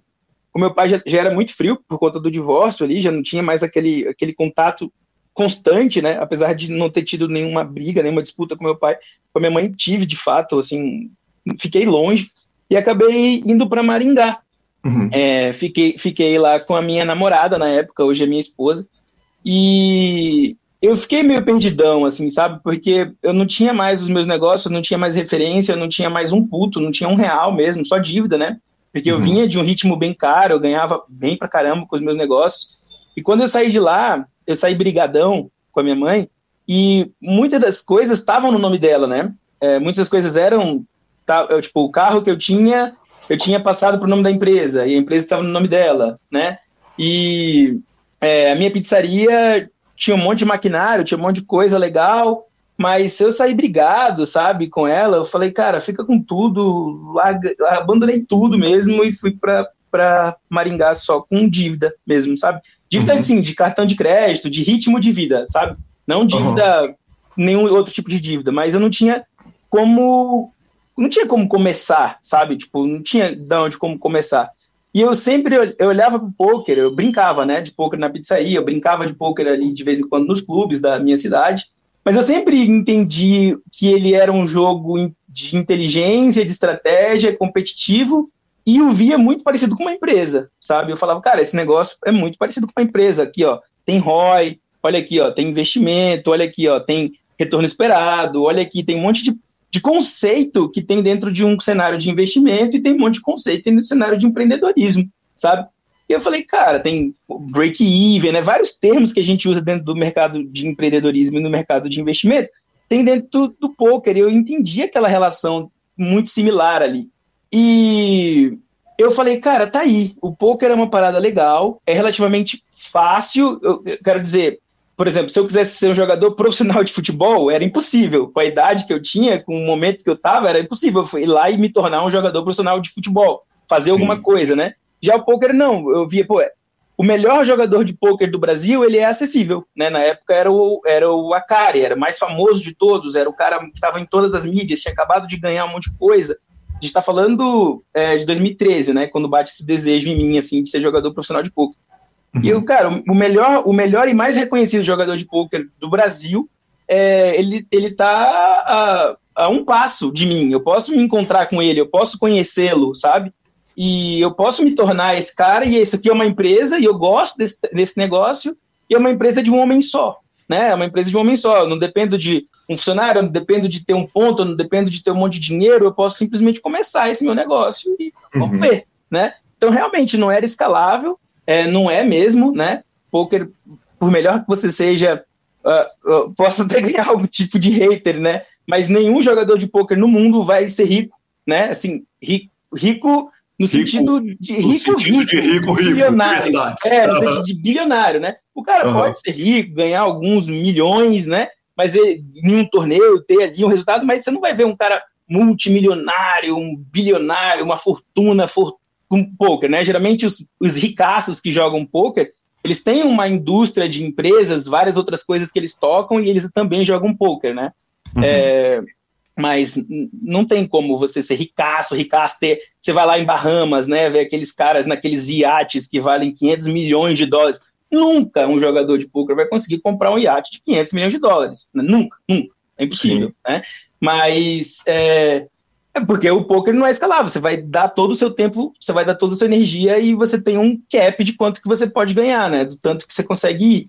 o meu pai já, já, era muito frio por conta do divórcio ali, já não tinha mais aquele, aquele contato constante, né? Apesar de não ter tido nenhuma briga, nenhuma disputa com meu pai, com a minha mãe tive de fato, assim, fiquei longe e acabei indo para Maringá. Uhum. É, fiquei, fiquei lá com a minha namorada na época, hoje é minha esposa, e eu fiquei meio perdidão, assim, sabe? Porque eu não tinha mais os meus negócios, não tinha mais referência, não tinha mais um puto, não tinha um real mesmo, só dívida, né? Porque eu uhum. vinha de um ritmo bem caro, eu ganhava bem pra caramba com os meus negócios. E quando eu saí de lá, eu saí brigadão com a minha mãe, e muitas das coisas estavam no nome dela, né? É, muitas das coisas eram, tá, eu, tipo, o carro que eu tinha, eu tinha passado pro nome da empresa, e a empresa estava no nome dela, né? E é, a minha pizzaria tinha um monte de maquinário, tinha um monte de coisa legal, mas eu saí brigado, sabe, com ela. Eu falei, cara, fica com tudo, larga, abandonei tudo mesmo e fui para para Maringá só com dívida mesmo, sabe? Dívida uhum. assim, de cartão de crédito, de ritmo de vida, sabe? Não dívida, uhum. nenhum outro tipo de dívida, mas eu não tinha como não tinha como começar, sabe? Tipo, não tinha de onde como começar. E eu sempre eu olhava pro poker, eu brincava, né, de poker na pizzaria, eu brincava de poker ali de vez em quando nos clubes da minha cidade, mas eu sempre entendi que ele era um jogo de inteligência, de estratégia, competitivo, e o via muito parecido com uma empresa, sabe? Eu falava, cara, esse negócio é muito parecido com uma empresa. Aqui, ó, tem ROI, olha aqui, ó, tem investimento, olha aqui, ó, tem retorno esperado, olha aqui, tem um monte de de conceito que tem dentro de um cenário de investimento e tem um monte de conceito dentro do cenário de empreendedorismo, sabe? E eu falei, cara, tem break-even, né? Vários termos que a gente usa dentro do mercado de empreendedorismo e no mercado de investimento, tem dentro do, poker. E eu entendi aquela relação muito similar ali. E eu falei, cara, tá aí. O poker é uma parada legal, é relativamente fácil. Eu, eu quero dizer, por exemplo, se eu quisesse ser um jogador profissional de futebol, era impossível. Com a idade que eu tinha, com o momento que eu estava, era impossível eu ir lá e me tornar um jogador profissional de futebol, fazer Sim. alguma coisa, né? Já o poker não, eu via, pô, o melhor jogador de poker do Brasil, ele é acessível, né? Na época era o, era o Akari, era o mais famoso de todos, era o cara que estava em todas as mídias, tinha acabado de ganhar um monte de coisa. A gente está falando é, de 2013, né? Quando bate esse desejo em mim, assim, de ser jogador profissional de poker. Uhum. E o cara, o melhor, o melhor e mais reconhecido jogador de pôquer do Brasil, é, ele, ele tá a, a, um passo de mim. Eu posso me encontrar com ele, eu posso conhecê-lo, sabe? E eu posso me tornar esse cara, e esse aqui é uma empresa, e eu gosto desse, desse negócio, e é uma empresa de um homem só, né? É uma empresa de um homem só. Eu não dependo de um funcionário, eu não dependo de ter um ponto, eu não dependo de ter um monte de dinheiro, eu posso simplesmente começar esse meu negócio e uhum. ver, né? Então, realmente, não era escalável, é, não é mesmo, né? Poker, por melhor que você seja, uh, uh, posso até ganhar algum tipo de hater, né? Mas nenhum jogador de poker no mundo vai ser rico, né? Assim, rico, rico no rico, sentido de rico, sentido rico, de rico, rico, bilionário. É, no sentido de bilionário, né? O cara uhum. pode ser rico, ganhar alguns milhões, né? Mas ele, em um torneio ter ali um resultado, mas você não vai ver um cara multimilionário, um bilionário, uma fortuna, fortuna com poker, né? Geralmente os, os ricaços que jogam poker, eles têm uma indústria de empresas, várias outras coisas que eles tocam e eles também jogam poker, né? Uhum. É, mas não tem como você ser ricaço, ricaço ter. Você vai lá em Bahamas, né? Ver aqueles caras naqueles iates que valem 500 milhões de dólares. Nunca um jogador de poker vai conseguir comprar um iate de 500 milhões de dólares. Nunca, nunca. É impossível, Sim. né? Mas é, porque o poker não é escalável. Você vai dar todo o seu tempo, você vai dar toda a sua energia e você tem um cap de quanto que você pode ganhar, né? Do tanto que você consegue ir.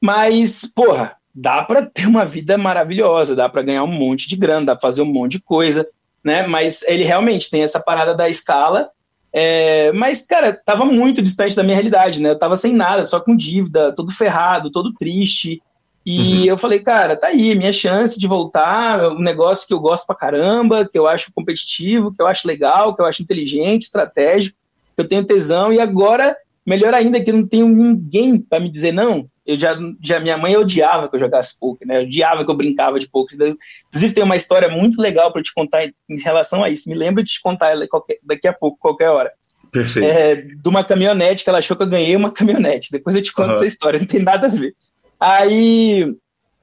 Mas, porra, dá para ter uma vida maravilhosa, dá para ganhar um monte de grana, dá pra fazer um monte de coisa, né? Mas ele realmente tem essa parada da escala. É... mas, cara, tava muito distante da minha realidade, né? Eu tava sem nada, só com dívida, todo ferrado, todo triste. E uhum. eu falei, cara, tá aí, minha chance de voltar, um negócio que eu gosto pra caramba, que eu acho competitivo, que eu acho legal, que eu acho inteligente, estratégico, que eu tenho tesão, e agora, melhor ainda, que eu não tenho ninguém para me dizer não. Eu já, já, minha mãe odiava que eu jogasse poker, né? Eu odiava que eu brincava de poker. Inclusive, tem uma história muito legal para te contar em relação a isso. Me lembro de te contar ela qualquer, daqui a pouco, qualquer hora. Perfeito. É, de uma caminhonete, que ela achou que eu ganhei uma caminhonete. Depois eu te conto uhum. essa história, não tem nada a ver. Aí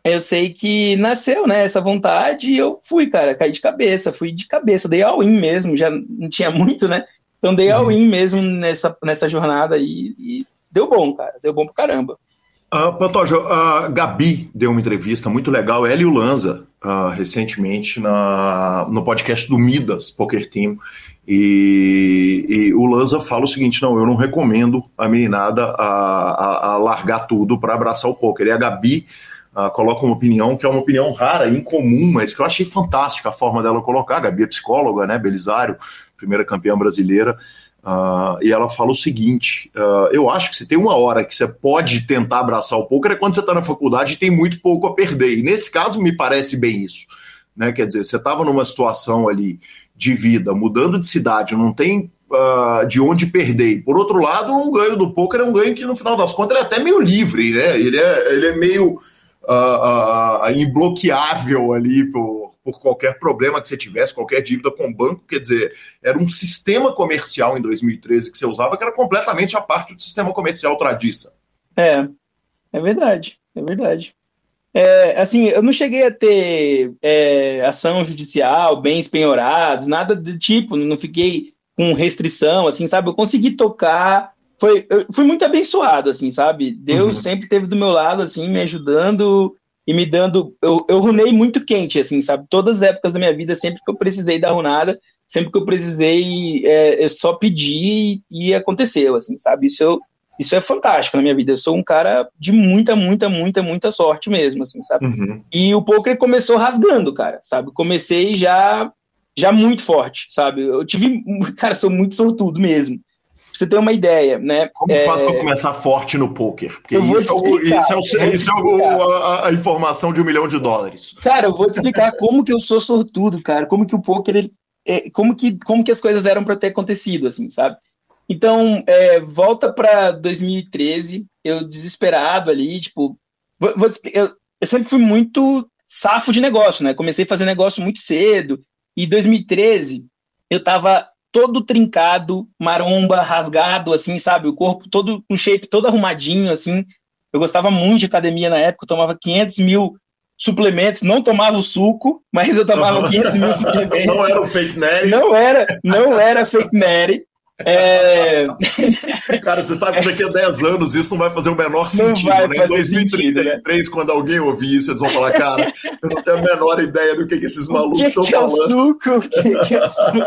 eu sei que nasceu, né, essa vontade e eu fui, cara, caí de cabeça, fui de cabeça, dei all-in mesmo, já não tinha muito, né? Então dei uhum. all-in mesmo nessa, nessa jornada e, e deu bom, cara, deu bom pra caramba. Uh, Pantoja, a Gabi deu uma entrevista muito legal, ela e o Lanza, uh, recentemente, na, no podcast do Midas Poker Team. E, e, o Lanza fala o seguinte: não, eu não recomendo a meninada a, a, a largar tudo para abraçar o poker. E a Gabi uh, coloca uma opinião que é uma opinião rara, incomum, mas que eu achei fantástica a forma dela colocar. A Gabi é psicóloga, né? Belisário, primeira campeã brasileira. Uh, e ela fala o seguinte: uh, eu acho que se tem uma hora que você pode tentar abraçar o poker é quando você está na faculdade e tem muito pouco a perder. E nesse caso me parece bem isso. Né? Quer dizer, você estava numa situação ali de vida, mudando de cidade, não tem uh, de onde perder. Por outro lado, um ganho do poker é um ganho que, no final das contas, ele é até meio livre, né? Ele é, ele é meio imbloqueável ali por por qualquer problema que você tivesse, qualquer dívida com o banco. Quer dizer, era um sistema comercial em 2013 que você usava que era completamente a parte do sistema comercial tradiça. É, é verdade, é verdade. É, assim, eu não cheguei a ter é, ação judicial, bens penhorados, nada do tipo, não fiquei com restrição, assim, sabe? Eu consegui tocar, foi, eu fui muito abençoado, assim, sabe? Deus uhum. sempre esteve do meu lado, assim, me ajudando e me dando. Eu, eu runei muito quente, assim, sabe? Todas as épocas da minha vida, sempre que eu precisei da runada, sempre que eu precisei, é, eu só pedi e aconteceu, assim, sabe? Isso, eu, isso é fantástico na minha vida. Eu sou um cara de muita, muita, muita, muita sorte mesmo, assim, sabe? Uhum. E o poker começou rasgando, cara, sabe? Comecei já já muito forte, sabe? Eu tive, cara, sou muito sortudo mesmo você ter uma ideia, né? Como é... faz para começar forte no poker? Porque isso, é, o, isso, é, o, isso é o, a, a, informação de um milhão de dólares. Cara, eu vou te explicar como que eu sou sortudo, cara. Como que o poker, ele, é, como, que, como que as coisas eram para ter acontecido, assim, sabe? Então, é, volta para 2013, eu desesperado ali, tipo, vou, vou eu, eu sempre fui muito safo de negócio, né? Comecei a fazer negócio muito cedo. E 2013, eu tava todo trincado, maromba, rasgado, assim, sabe? O corpo todo com shape todo arrumadinho, assim. Eu gostava muito de academia na época, eu tomava 500 mil suplementos, não tomava o suco, mas eu tomava 500 mil suplementos. Não era o fake neri? Não era, não era fake neri. É... Cara, você sabe que daqui a 10 anos isso não vai fazer o menor sentido. Não vai né? Em 2033, sentido, né? quando alguém ouvir isso, eles vão falar, cara, eu não tenho a menor ideia do que, que esses malucos estão que falando. É o suco? O que, que é o suco?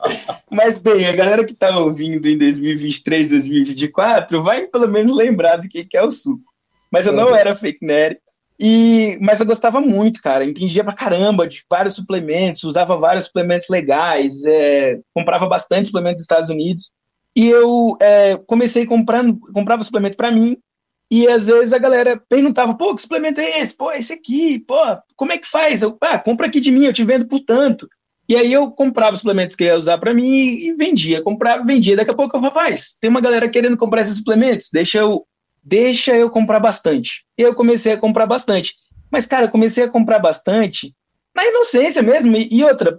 Mas bem, a galera que está ouvindo em 2023, 2024, vai pelo menos lembrar do que, que é o suco. Mas eu não era fake nerd. E, mas eu gostava muito, cara. Entendia pra caramba de vários suplementos, usava vários suplementos legais, é, comprava bastante suplemento dos Estados Unidos. E eu é, comecei comprando, comprava suplemento para mim. E às vezes a galera perguntava: pô, que suplemento é esse? Pô, esse aqui, pô, como é que faz? Eu, ah, compra aqui de mim, eu te vendo por tanto. E aí eu comprava os suplementos que eu ia usar para mim e vendia, comprava, vendia. Daqui a pouco eu, rapaz, tem uma galera querendo comprar esses suplementos, deixa eu deixa eu comprar bastante. E eu comecei a comprar bastante. Mas, cara, eu comecei a comprar bastante na inocência mesmo. E outra,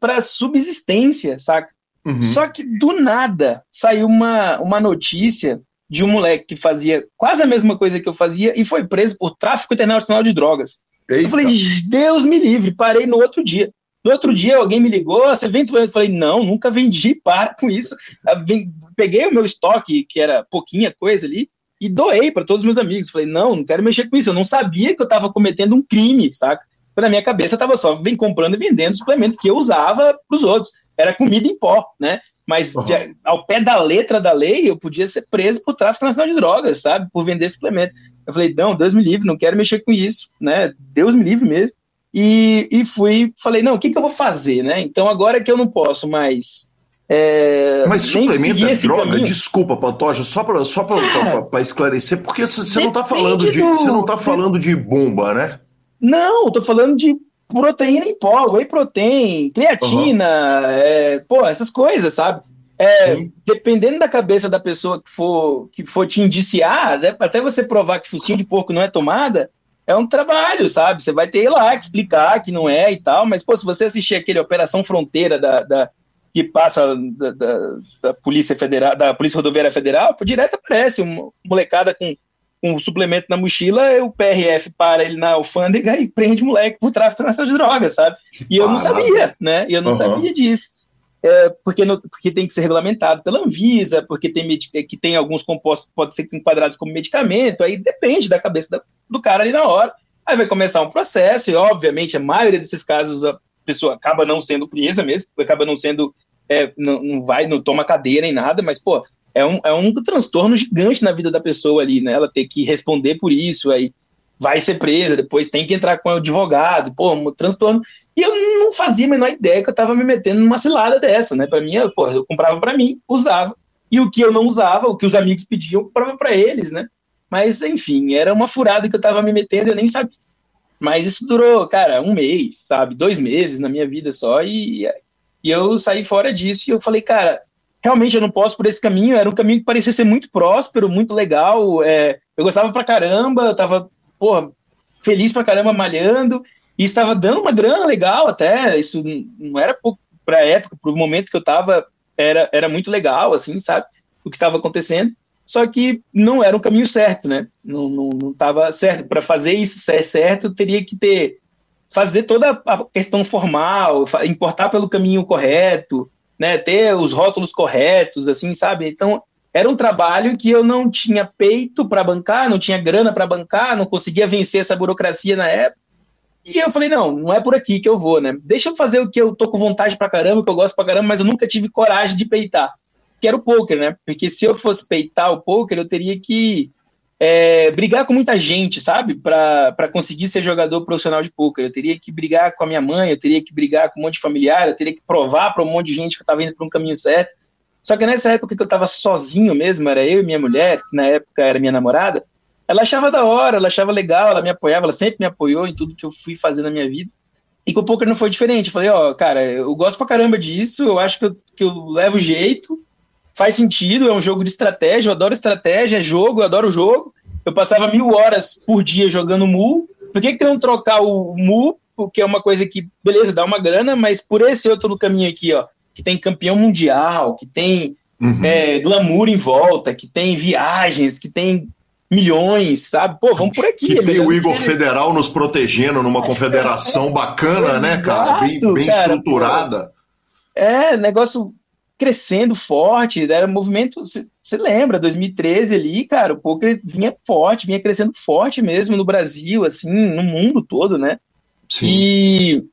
para subsistência, saca? Uhum. Só que do nada saiu uma, uma notícia de um moleque que fazia quase a mesma coisa que eu fazia e foi preso por tráfico internacional de drogas. Eita. Eu falei, Deus me livre, parei no outro dia. No outro dia alguém me ligou, você vende? Eu falei, não, nunca vendi, para com isso. Peguei o meu estoque, que era pouquinha coisa ali, e doei para todos os meus amigos. Falei, não, não quero mexer com isso. Eu não sabia que eu estava cometendo um crime, saca? Na minha cabeça, eu estava só vem comprando e vendendo suplemento que eu usava para os outros. Era comida em pó, né? Mas uhum. de, ao pé da letra da lei, eu podia ser preso por tráfico nacional de drogas, sabe? Por vender suplemento. Eu falei, não, Deus me livre, não quero mexer com isso, né? Deus me livre mesmo. E, e fui, falei, não, o que, que eu vou fazer, né? Então agora que eu não posso mais é, Mas suplemento é droga? Caminho. Desculpa, Pantoja, só para só esclarecer, porque você não está falando de você não tá falando de bomba, né? Não, tô falando de proteína em pó, whey protein, creatina, uhum. é, pô, essas coisas, sabe? É, dependendo da cabeça da pessoa que for que for te indiciar, né, até você provar que focinho de porco não é tomada, é um trabalho, sabe? Você vai ter lá que explicar que não é e tal, mas pô, se você assistir aquele Operação Fronteira da, da que passa da, da, da, Polícia Federal, da Polícia Rodoviária Federal, por direto aparece uma molecada com um suplemento na mochila, o PRF para ele na alfândega e prende o moleque por tráfico de drogas, sabe? E eu não sabia, né? E eu não uhum. sabia disso. É, porque, porque tem que ser regulamentado pela Anvisa, porque tem que tem alguns compostos que podem ser enquadrados como medicamento, aí depende da cabeça da, do cara ali na hora. Aí vai começar um processo, e obviamente a maioria desses casos a pessoa acaba não sendo presa mesmo, acaba não sendo, é, não, não vai, não toma cadeia nem nada, mas, pô, é um, é um transtorno gigante na vida da pessoa ali, né? Ela ter que responder por isso, aí vai ser presa, depois tem que entrar com o advogado, pô, um transtorno. E eu não fazia a menor ideia que eu tava me metendo numa cilada dessa, né? Para mim, eu, pô, eu comprava para mim, usava. E o que eu não usava, o que os amigos pediam, eu comprava para eles, né? Mas, enfim, era uma furada que eu tava me metendo, eu nem sabia. Mas isso durou, cara, um mês, sabe? Dois meses na minha vida só. E, e eu saí fora disso e eu falei, cara, realmente eu não posso por esse caminho. Era um caminho que parecia ser muito próspero, muito legal. É, eu gostava pra caramba, eu tava, porra, feliz pra caramba malhando. E estava dando uma grana legal até. Isso não era pouco pra época, pro momento que eu tava, era, era muito legal, assim, sabe? O que estava acontecendo. Só que não era o caminho certo, né? Não, não, não tava certo. Para fazer isso ser certo, teria que ter fazer toda a questão formal, importar pelo caminho correto, né, ter os rótulos corretos, assim, sabe? Então, era um trabalho que eu não tinha peito para bancar, não tinha grana para bancar, não conseguia vencer essa burocracia na época. E eu falei, não, não é por aqui que eu vou, né? Deixa eu fazer o que eu tô com vontade pra caramba, que eu gosto pra caramba, mas eu nunca tive coragem de peitar. Que era o poker, né? Porque se eu fosse peitar o poker, eu teria que é, brigar com muita gente, sabe? Para conseguir ser jogador profissional de poker. Eu teria que brigar com a minha mãe, eu teria que brigar com um monte de familiar, eu teria que provar para um monte de gente que eu estava indo para um caminho certo. Só que nessa época que eu estava sozinho mesmo, era eu e minha mulher, que na época era minha namorada, ela achava da hora, ela achava legal, ela me apoiava, ela sempre me apoiou em tudo que eu fui fazer na minha vida. E com o poker não foi diferente. Eu falei, ó, oh, cara, eu gosto pra caramba disso, eu acho que eu, que eu levo jeito, faz sentido, é um jogo de estratégia, eu adoro estratégia, é jogo, eu adoro o jogo. Eu passava mil horas por dia jogando Mu. Por que, que não trocar o Mu? Porque é uma coisa que, beleza, dá uma grana, mas por esse outro caminho aqui, ó, que tem campeão mundial, que tem uhum. é, glamour em volta, que tem viagens, que tem milhões, sabe? Pô, vamos por aqui. Que tem o Igor Federal nos protegendo numa confederação bacana, né, cara? Bem, bem cara, estruturada. Pô, é, negócio crescendo forte, era um movimento, você lembra, 2013 ali, cara, o poker vinha forte, vinha crescendo forte mesmo no Brasil, assim, no mundo todo, né? Sim. E,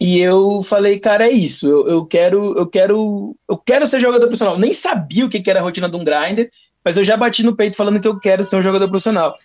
e eu falei, cara, é isso, eu, eu quero, eu quero, eu quero ser jogador profissional. Nem sabia o que, que era a rotina de um grinder, mas eu já bati no peito falando que eu quero ser um jogador profissional.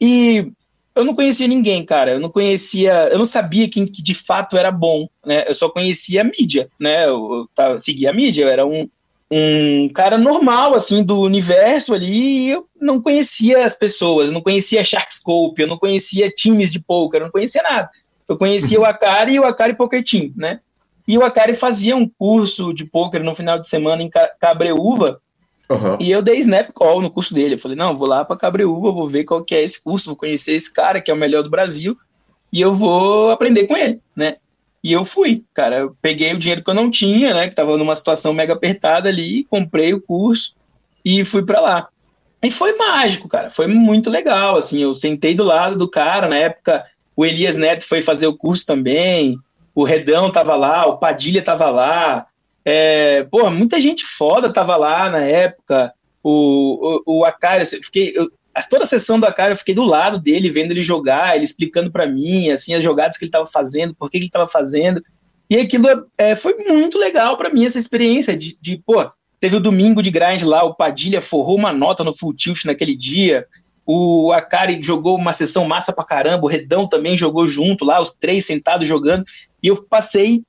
E eu não conhecia ninguém, cara. Eu não conhecia, eu não sabia quem que de fato era bom, né? Eu só conhecia a mídia, né? Eu, eu seguia a mídia, eu era um, um cara normal, assim, do universo ali, e eu não conhecia as pessoas, eu não conhecia Sharkscope, eu não conhecia times de poker, eu não conhecia nada. Eu conhecia o Akari e o Akari Poker Team, né? E o Akari fazia um curso de poker no final de semana em Cabreúva, Uhum. E eu dei snap call no curso dele. Eu falei, não, vou lá para Cabreúva, vou ver qual que é esse curso, vou conhecer esse cara que é o melhor do Brasil e eu vou aprender com ele, né? E eu fui, cara. Eu peguei o dinheiro que eu não tinha, né? Que tava numa situação mega apertada ali, comprei o curso e fui para lá. E foi mágico, cara. Foi muito legal, assim. Eu sentei do lado do cara, na época o Elias Neto foi fazer o curso também, o Redão tava lá, o Padilha tava lá, é, muita gente foda tava lá na época. O, o, o Akari, eu fiquei, eu, toda a sessão do Akari eu fiquei do lado dele, vendo ele jogar, ele explicando para mim, assim, as jogadas que ele tava fazendo, por que ele tava fazendo. E aquilo é, foi muito legal para mim, essa experiência de, de, pô, teve o domingo de grind lá, o Padilha forrou uma nota no full tilt naquele dia, o Akari jogou uma sessão massa pra caramba, o Redão também jogou junto lá, os três sentados jogando, e eu passei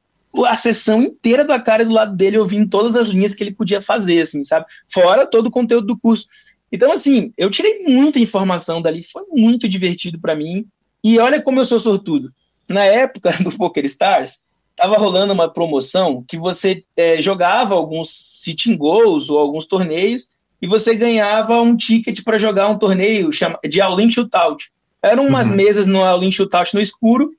a sessão inteira do Akari do lado dele, ouvindo todas as linhas que ele podia fazer, assim, sabe? Fora todo o conteúdo do curso. Então, assim, eu tirei muita informação dali, foi muito divertido para mim. E olha como eu sou sortudo. Na época do Poker Stars, tava rolando uma promoção que você é, jogava alguns sitting goals ou alguns torneios e você ganhava um ticket para jogar um torneio de all-in shootout. Eram umas uhum. mesas no all-in shootout no escuro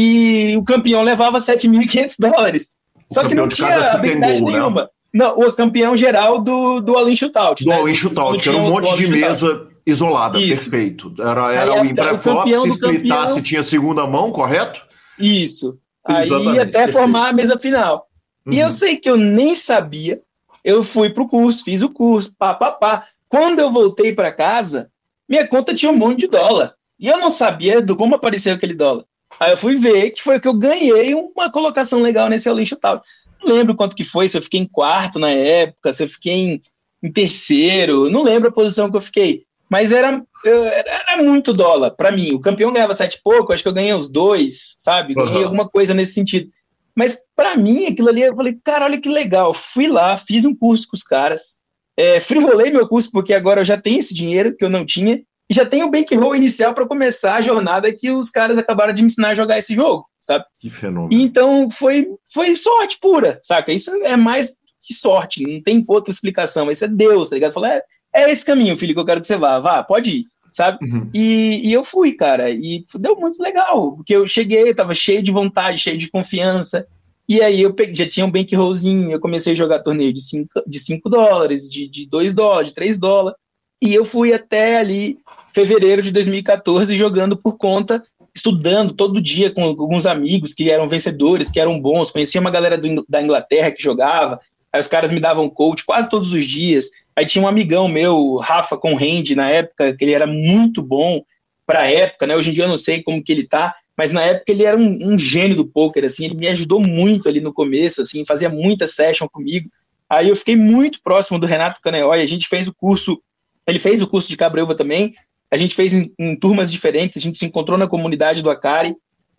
e o campeão levava 7.500 dólares. Só que não tinha habilidade né? nenhuma. Né? Não, o campeão geral do, do All-In Shootout. Do né? All-In Shootout, que era um monte de mesa Isolada, Isso. perfeito. Era, era o Impreflop, se splitasse campeão... tinha segunda mão, correto? Isso. Exatamente, Aí até perfeito. formar a mesa final. Uhum. E eu uhum. sei que eu nem sabia, eu fui pro curso, fiz o curso, pá, pá, pá. Quando eu voltei para casa, minha conta tinha um monte de dólar. E eu não sabia do como apareceu aquele dólar. Aí eu fui ver que foi que eu ganhei uma colocação legal nesse All Tal. Não lembro quanto que foi, se eu fiquei em quarto na época, se eu fiquei em, em terceiro, não lembro a posição que eu fiquei. Mas era, era muito dólar para mim. O campeão ganhava sete e pouco, acho que eu ganhei os dois, sabe? Ganhei uhum. alguma coisa nesse sentido. Mas para mim, aquilo ali, eu falei, cara, olha que legal. Fui lá, fiz um curso com os caras, é, frivolei meu curso, porque agora eu já tenho esse dinheiro que eu não tinha, e já tenho o bankroll inicial para começar a jornada que os caras acabaram de me ensinar a jogar esse jogo, sabe? Que fenômeno. Então foi, foi sorte pura, saca? Isso é mais que sorte, não tem outra explicação, isso é Deus, tá ligado? Falei, é, é esse caminho, filho, que eu quero que você vá, vá, pode ir, sabe? Uhum. E, e eu fui, cara, e deu muito legal, porque eu cheguei, tava cheio de vontade, cheio de confiança, e aí eu peguei, já tinha um bankrollzinho, eu comecei a jogar torneio de 5 de cinco dólares, de 2 dólares, de 3 dólares, e eu fui até ali fevereiro de 2014 jogando por conta, estudando todo dia com alguns amigos que eram vencedores, que eram bons. Conhecia uma galera do, da Inglaterra que jogava. Aí os caras me davam coach quase todos os dias. Aí tinha um amigão meu, Rafa Conrende, na época, que ele era muito bom para a época, né? Hoje em dia eu não sei como que ele tá, mas na época ele era um, um, gênio do poker, assim, ele me ajudou muito ali no começo, assim, fazia muita session comigo. Aí eu fiquei muito próximo do Renato Caneói, a gente fez o curso, ele fez o curso de Cabreuva também, a gente fez em, em, turmas diferentes, a gente se encontrou na comunidade do Acari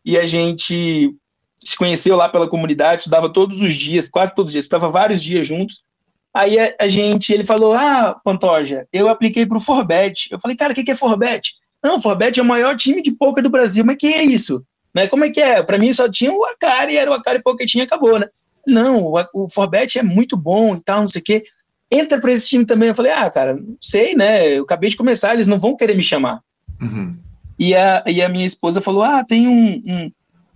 e a gente se conheceu lá pela comunidade, estudava todos os dias, quase todos os dias, estava vários dias juntos. Aí a, a, gente, ele falou: Ah, Pantoja, eu apliquei para o Forbet. Eu falei, cara, o que, que é Forbet? Não, Forbet é o maior time de poker do Brasil, mas que é isso? Né? Como é que é? Para mim só tinha o Acari, era o Acari Poker tinha acabou, né? Não, o, o Forbet é muito bom e tal, não sei o quê entra para esse time também. Eu falei, ah, cara, não sei, né? Eu acabei de começar, eles não vão querer me chamar. Uhum. E, a, e a minha esposa falou, ah, tem um, um,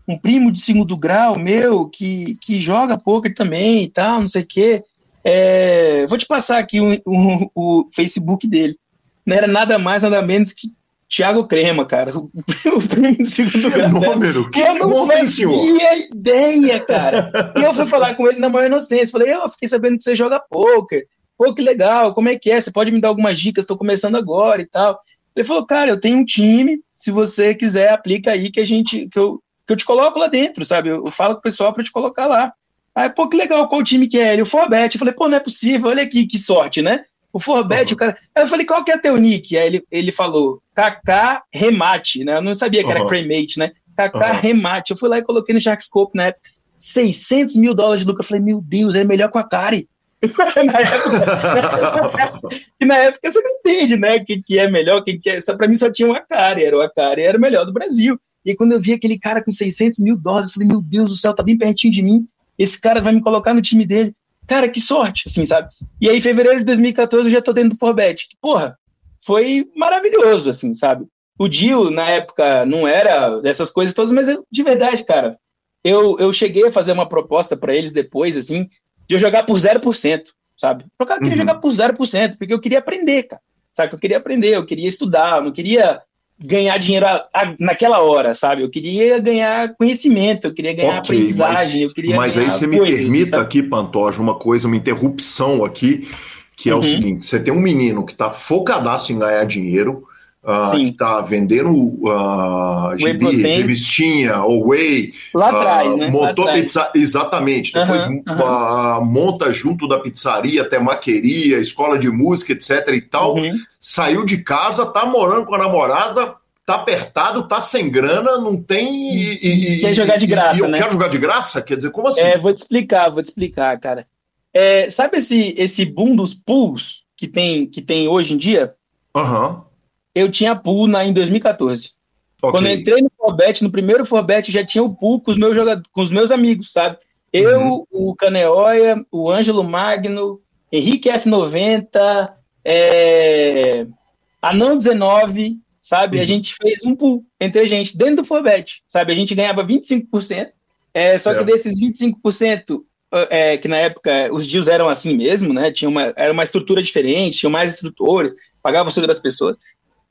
um, primo de segundo grau meu que, que joga poker também e tal, não sei o quê. É, vou te passar aqui o, o, o, Facebook dele. Não era nada mais, nada menos que Thiago Crema, cara. O, primo de segundo grau. Número, que eu não fazia ideia, cara. E eu fui falar com ele na maior inocência. Falei, eu fiquei sabendo que você joga poker. Pô, que legal, como é que é? Você pode me dar algumas dicas? Estou começando agora e tal. Ele falou, cara, eu tenho um time, se você quiser, aplica aí que a gente, que eu, que eu te coloco lá dentro, sabe? Eu, eu falo com o pessoal para te colocar lá. Aí, pô, que legal, qual time que é? Ele, o Forbet. Eu falei, pô, não é possível, olha aqui, que sorte, né? O Forbet, uhum. o cara. Aí eu falei, qual que é teu nick? Aí ele, ele falou, KK Remate, né? Eu não sabia que uhum. era Cremate, né? KK uhum. Remate. Eu fui lá e coloquei no Sharkscope na época. 600 mil dólares de lucro. Eu falei, meu Deus, é melhor com a Kari. na época, e na época você não entende, né? O que, que é melhor, quem que é. Só, pra mim só tinha uma cara, era o Acari, era o melhor do Brasil. E quando eu vi aquele cara com 600 mil dólares, eu falei, meu Deus do céu, tá bem pertinho de mim. Esse cara vai me colocar no time dele. Cara, que sorte, assim, sabe? E aí, em fevereiro de 2014, eu já tô dentro do Forbet. Porra, foi maravilhoso, assim, sabe? O Dio, na época, não era dessas coisas todas, mas eu, de verdade, cara, eu, eu cheguei a fazer uma proposta para eles depois, assim, de eu jogar por 0%, sabe? Eu queria uhum. jogar por 0%, porque eu queria aprender, cara. Sabe? Eu queria aprender, eu queria estudar, eu não queria ganhar dinheiro a, a, naquela hora, sabe? Eu queria ganhar conhecimento, eu queria ganhar okay, aprendizagem, mas, eu queria Mas aí você me permita aqui, Pantoja, uma coisa, uma interrupção aqui, que é uhum. o seguinte, você tem um menino que está focadaço em ganhar dinheiro, uh, que está vendendo uh, gibi, revistinha, ou whey. Lá atrás, uh, né? Montou pizza, exatamente. Depois uh, monta junto da pizzaria, até maqueria, escola de música, etc e tal. Uhum. Saiu de casa, tá morando com a namorada, tá apertado, tá sem grana, não tem. E, e quer jogar de graça, e, eu né? quero jogar de graça? Quer dizer, como assim? É, vou te explicar, vou te explicar, cara. É, sabe esse, esse boom dos pools que tem, que tem hoje em dia? Aham. Uhum eu tinha pool na, em 2014. Okay. Quando eu entrei no Forbet, no primeiro Forbet, já tinha o pool com os meus, com os meus amigos, sabe? Eu, uhum. o Caneoia, o Ângelo Magno, Henrique F90, é... Anão 19, sabe? Uhum. A gente fez um pool entre a gente, dentro do Forbet, sabe? A gente ganhava 25%, é, só é. que desses 25%, é, que na época os deals eram assim mesmo, né? Tinha uma, era uma estrutura diferente, tinha mais instrutores, pagava o das pessoas.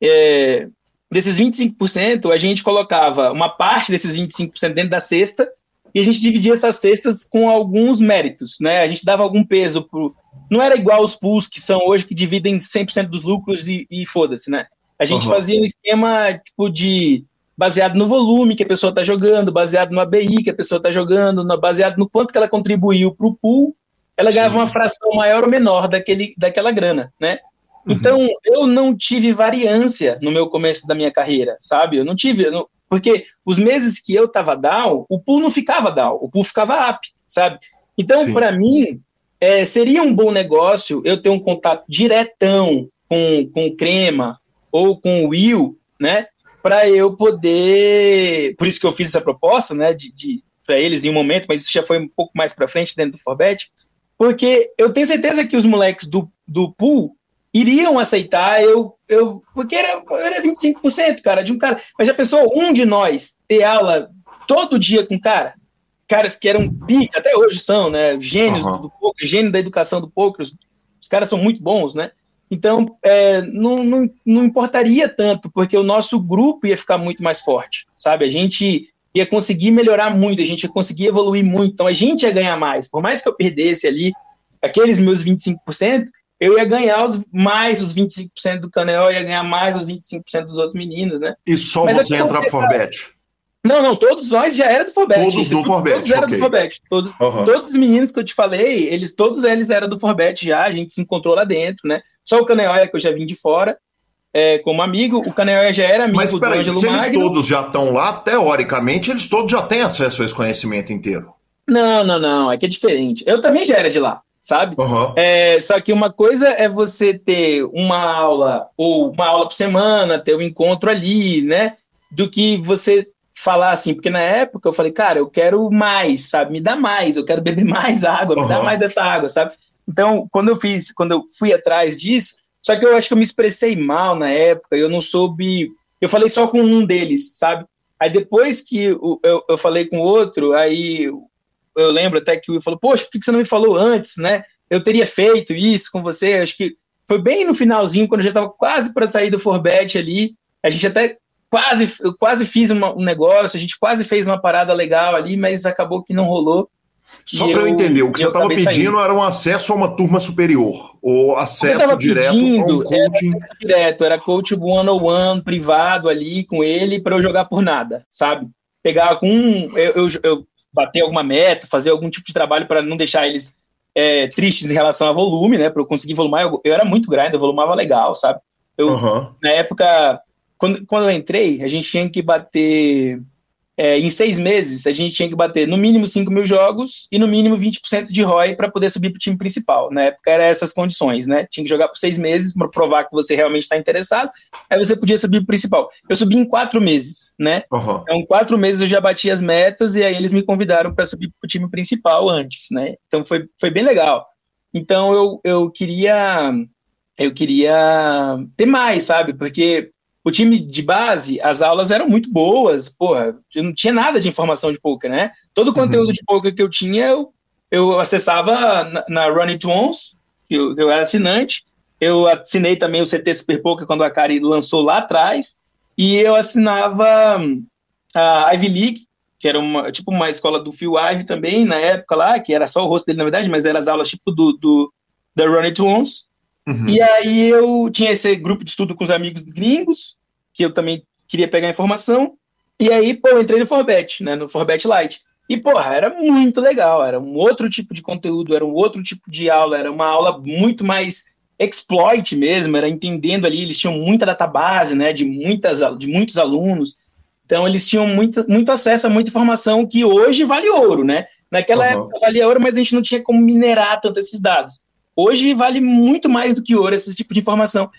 É, desses 25%, a gente colocava uma parte desses 25% dentro da cesta e a gente dividia essas cestas com alguns méritos, né? A gente dava algum peso pro... Não era igual os pools que são hoje, que dividem 100% dos lucros e, e foda-se, né? A gente uhum. fazia um esquema, tipo, de... Baseado no volume que a pessoa está jogando, baseado no ABI que a pessoa está jogando, baseado no quanto que ela contribuiu para o pool, ela ganhava uma fração maior ou menor daquele, daquela grana, né? Uhum. Então, eu não tive variância no meu começo da minha carreira, sabe? Eu não tive, eu não, porque os meses que eu tava down, o pool não ficava down, o pool ficava up, sabe? Então, para mim, é, seria um bom negócio eu ter um contato diretão com, com o Crema ou com o Will, né? Para eu poder. Por isso que eu fiz essa proposta, né? De, de para eles em um momento, mas isso já foi um pouco mais para frente dentro do Forbet, porque eu tenho certeza que os moleques do, do pool iriam aceitar eu, eu porque era, era 25%, cara, de um cara. Mas já pensou um de nós ter aula todo dia com cara? Caras que eram pica, até hoje são, né? Gênios uhum. do poker, gênio da educação do poker, os, os caras são muito bons, né? Então, é, não, não, não importaria tanto, porque o nosso grupo ia ficar muito mais forte, sabe? A gente ia conseguir melhorar muito, a gente ia conseguir evoluir muito, então a gente ia ganhar mais. Por mais que eu perdesse ali aqueles meus 25%, eu ia ganhar os, mais os 25% do Canel, ia ganhar mais os 25% dos outros meninos, né? E só Mas você entra pro Forbet? Não, não, todos nós já era do Forbet. Todos do Forbet, Todos eram okay. do Forbet. Todos, uhum. todos os meninos que eu te falei, eles todos eles eram do Forbet já, a gente se encontrou lá dentro, né? Só o Caneóia que eu já vim de fora, é, como amigo, o Caneóia já era amigo Mas, do peraí, Ângelo se eles todos já estão lá, teoricamente, eles todos já têm acesso a esse conhecimento inteiro. Não, não, não, é que é diferente. Eu também já era de lá sabe? Uhum. É, só que uma coisa é você ter uma aula, ou uma aula por semana, ter um encontro ali, né? Do que você falar assim, porque na época eu falei, cara, eu quero mais, sabe? Me dá mais, eu quero beber mais água, me uhum. dá mais dessa água, sabe? Então, quando eu fiz, quando eu fui atrás disso, só que eu acho que eu me expressei mal na época, eu não soube. Eu falei só com um deles, sabe? Aí depois que eu, eu, eu falei com outro, aí eu lembro até que o Will falou, poxa, por que você não me falou antes, né? Eu teria feito isso com você. Acho que foi bem no finalzinho, quando eu já estava quase para sair do Forbet ali. A gente até quase, eu quase fiz uma, um negócio, a gente quase fez uma parada legal ali, mas acabou que não rolou. Só para eu, eu, entender, o que você estava pedindo saindo. era um acesso a uma turma superior, ou acesso direto pedindo, um coaching. Era direto, era coach one-on-one, privado ali com ele, para eu jogar por nada, sabe? Pegar com. Eu, eu, eu bater alguma meta, fazer algum tipo de trabalho para não deixar eles é, tristes em relação a volume, né? Para eu conseguir volumar. Eu, eu, era muito grande, eu volumava legal, sabe? Eu, uhum. Na época, quando, quando eu entrei, a gente tinha que bater é, em seis meses, a gente tinha que bater no mínimo 5 mil jogos e no mínimo 20% de ROI para poder subir para o time principal. Na época, eram essas condições, né? Tinha que jogar por seis meses para provar que você realmente está interessado, aí você podia subir para o principal. Eu subi em quatro meses, né? Uhum. Então, em quatro meses eu já bati as metas e aí eles me convidaram para subir para o time principal antes, né? Então, foi, foi bem legal. Então, eu, eu queria. Eu queria ter mais, sabe? Porque o time de base, as aulas eram muito boas, porra, eu não tinha nada de informação de poker, né? Todo o uhum. conteúdo de poker que eu tinha, eu, eu acessava na, na It Once, que eu, eu, era assinante, eu assinei também o CT Super Poker quando a Cari lançou lá atrás, e eu assinava hum, a Ivy League, que era uma, tipo uma escola do Phil Ivey também, na época lá, que era só o rosto dele, na verdade, mas eram as aulas tipo do, do da It Once, Uhum. E aí eu tinha esse grupo de estudo com os amigos gringos, que eu também queria pegar informação. E aí, pô, eu entrei no Forbet, né, no Forbet Lite. E, porra, era muito legal, era um outro tipo de conteúdo, era um outro tipo de aula, era uma aula muito mais exploit mesmo, era entendendo ali, eles tinham muita database, né, de, muitas, de muitos alunos, então eles tinham muito, muito acesso a muita informação que hoje vale ouro, né? Naquela uhum. época valia ouro, mas a gente não tinha como minerar tanto esses dados. Hoje vale muito mais do que ouro esse tipo de informação.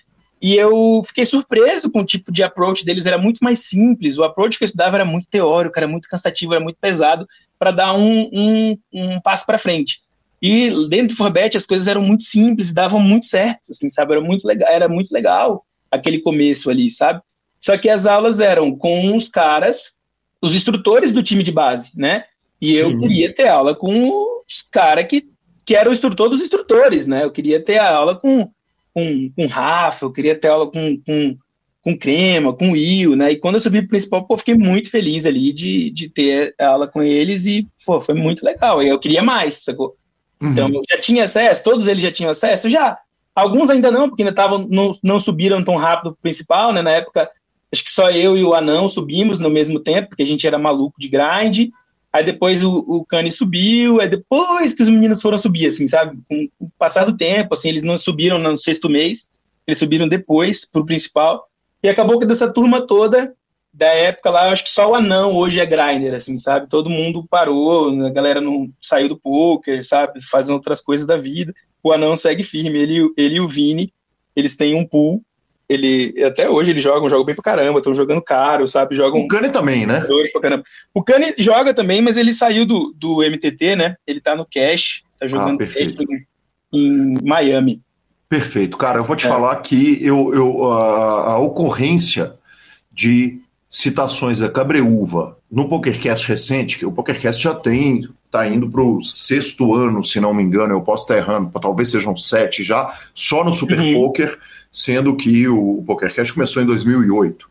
E eu fiquei surpreso com o tipo de approach deles, era muito mais simples. O approach que eu estudava era muito teórico, era muito cansativo, era muito pesado para dar um, um, um passo para frente. E dentro do Forbet as coisas eram muito simples, davam muito certo, assim, sabe? Era muito legal, era muito legal aquele começo ali, sabe? Só que as aulas eram com os caras, os instrutores do time de base, né? E Sim. eu queria ter aula com os caras que que era o instrutor dos instrutores, né? Eu queria ter a aula com, com, com Rafa, eu queria ter aula com, com, com Crema, com Will, né? E quando eu subi pro principal, pô, fiquei muito feliz ali de, de ter aula com eles e, pô, foi muito legal. E eu queria mais, sacou? Uhum. Então, já tinha acesso, todos eles já tinham acesso? Já. Alguns ainda não, porque ainda tavam, não, não subiram tão rápido pro principal, né? Na época, acho que só eu e o Anão subimos no mesmo tempo, porque a gente era maluco de grind. Aí depois o, o Kanye subiu, aí depois que os meninos foram subir, assim, sabe? Com o passar do tempo, assim, eles não subiram no sexto mês, eles subiram depois pro principal. E acabou que dessa turma toda, da época lá, acho que só o Anão hoje é grinder, assim, sabe? Todo mundo parou, a galera não saiu do poker, sabe? Fazendo outras coisas da vida. O Anão segue firme, ele, ele e o Vini, eles têm um pool ele até hoje eles jogam, jogam bem pra caramba, estão jogando caro, sabe? Jogam o Kanye também, né? O Kanye joga também, mas ele saiu do, do MTT, né? Ele tá no Cash, tá jogando ah, Cash em, em, Miami. Perfeito, cara. Eu vou te é. falar que eu, eu a, a, ocorrência de citações da Cabreúva no PokerCast recente, que o PokerCast já tem, tá indo pro sexto ano, se não me engano, eu posso estar errando, talvez sejam sete já, só no Super uhum. Poker sendo que o PokerCast começou em 2008.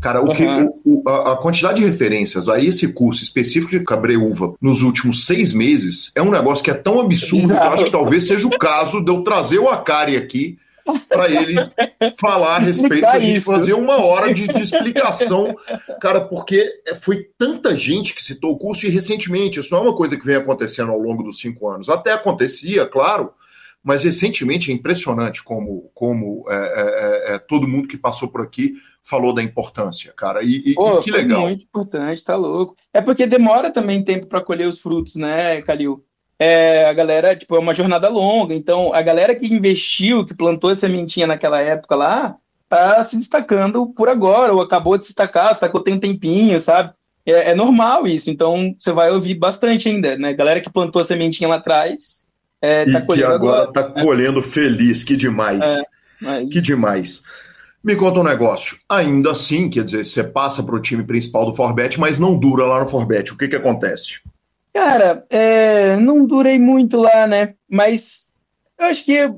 Cara, o que, o, a, quantidade de referências a esse curso específico de cabreúva nos últimos seis meses é um negócio que é tão absurdo que eu acho que talvez seja o caso de eu trazer o Akari aqui para ele falar a respeito, a gente fazer uma hora de, de, explicação, cara, porque foi tanta gente que citou o curso e recentemente, isso não é uma coisa que vem acontecendo ao longo dos cinco anos, até acontecia, claro, mas recentemente é impressionante como, como é, é, é, é, todo mundo que passou por aqui falou da importância, cara. E, e, Pô, e que legal. Muito importante, tá louco. É porque demora também tempo para colher os frutos, né, Calil? É, a galera, tipo, é uma jornada longa, então a galera que investiu, que plantou essa sementinha naquela época lá, tá se destacando por agora, ou acabou de se destacar, destacou tem um tempinho, sabe? É, é normal isso, então você vai ouvir bastante ainda, né? Galera que plantou a sementinha lá atrás é, tá e que agora está colhendo feliz, que demais. É, que demais. Me conta um negócio. Ainda assim, quer dizer, você passa para o time principal do Forbet, mas não dura lá no Forbet. O que, que acontece? Cara, é, não durei muito lá, né? Mas eu acho que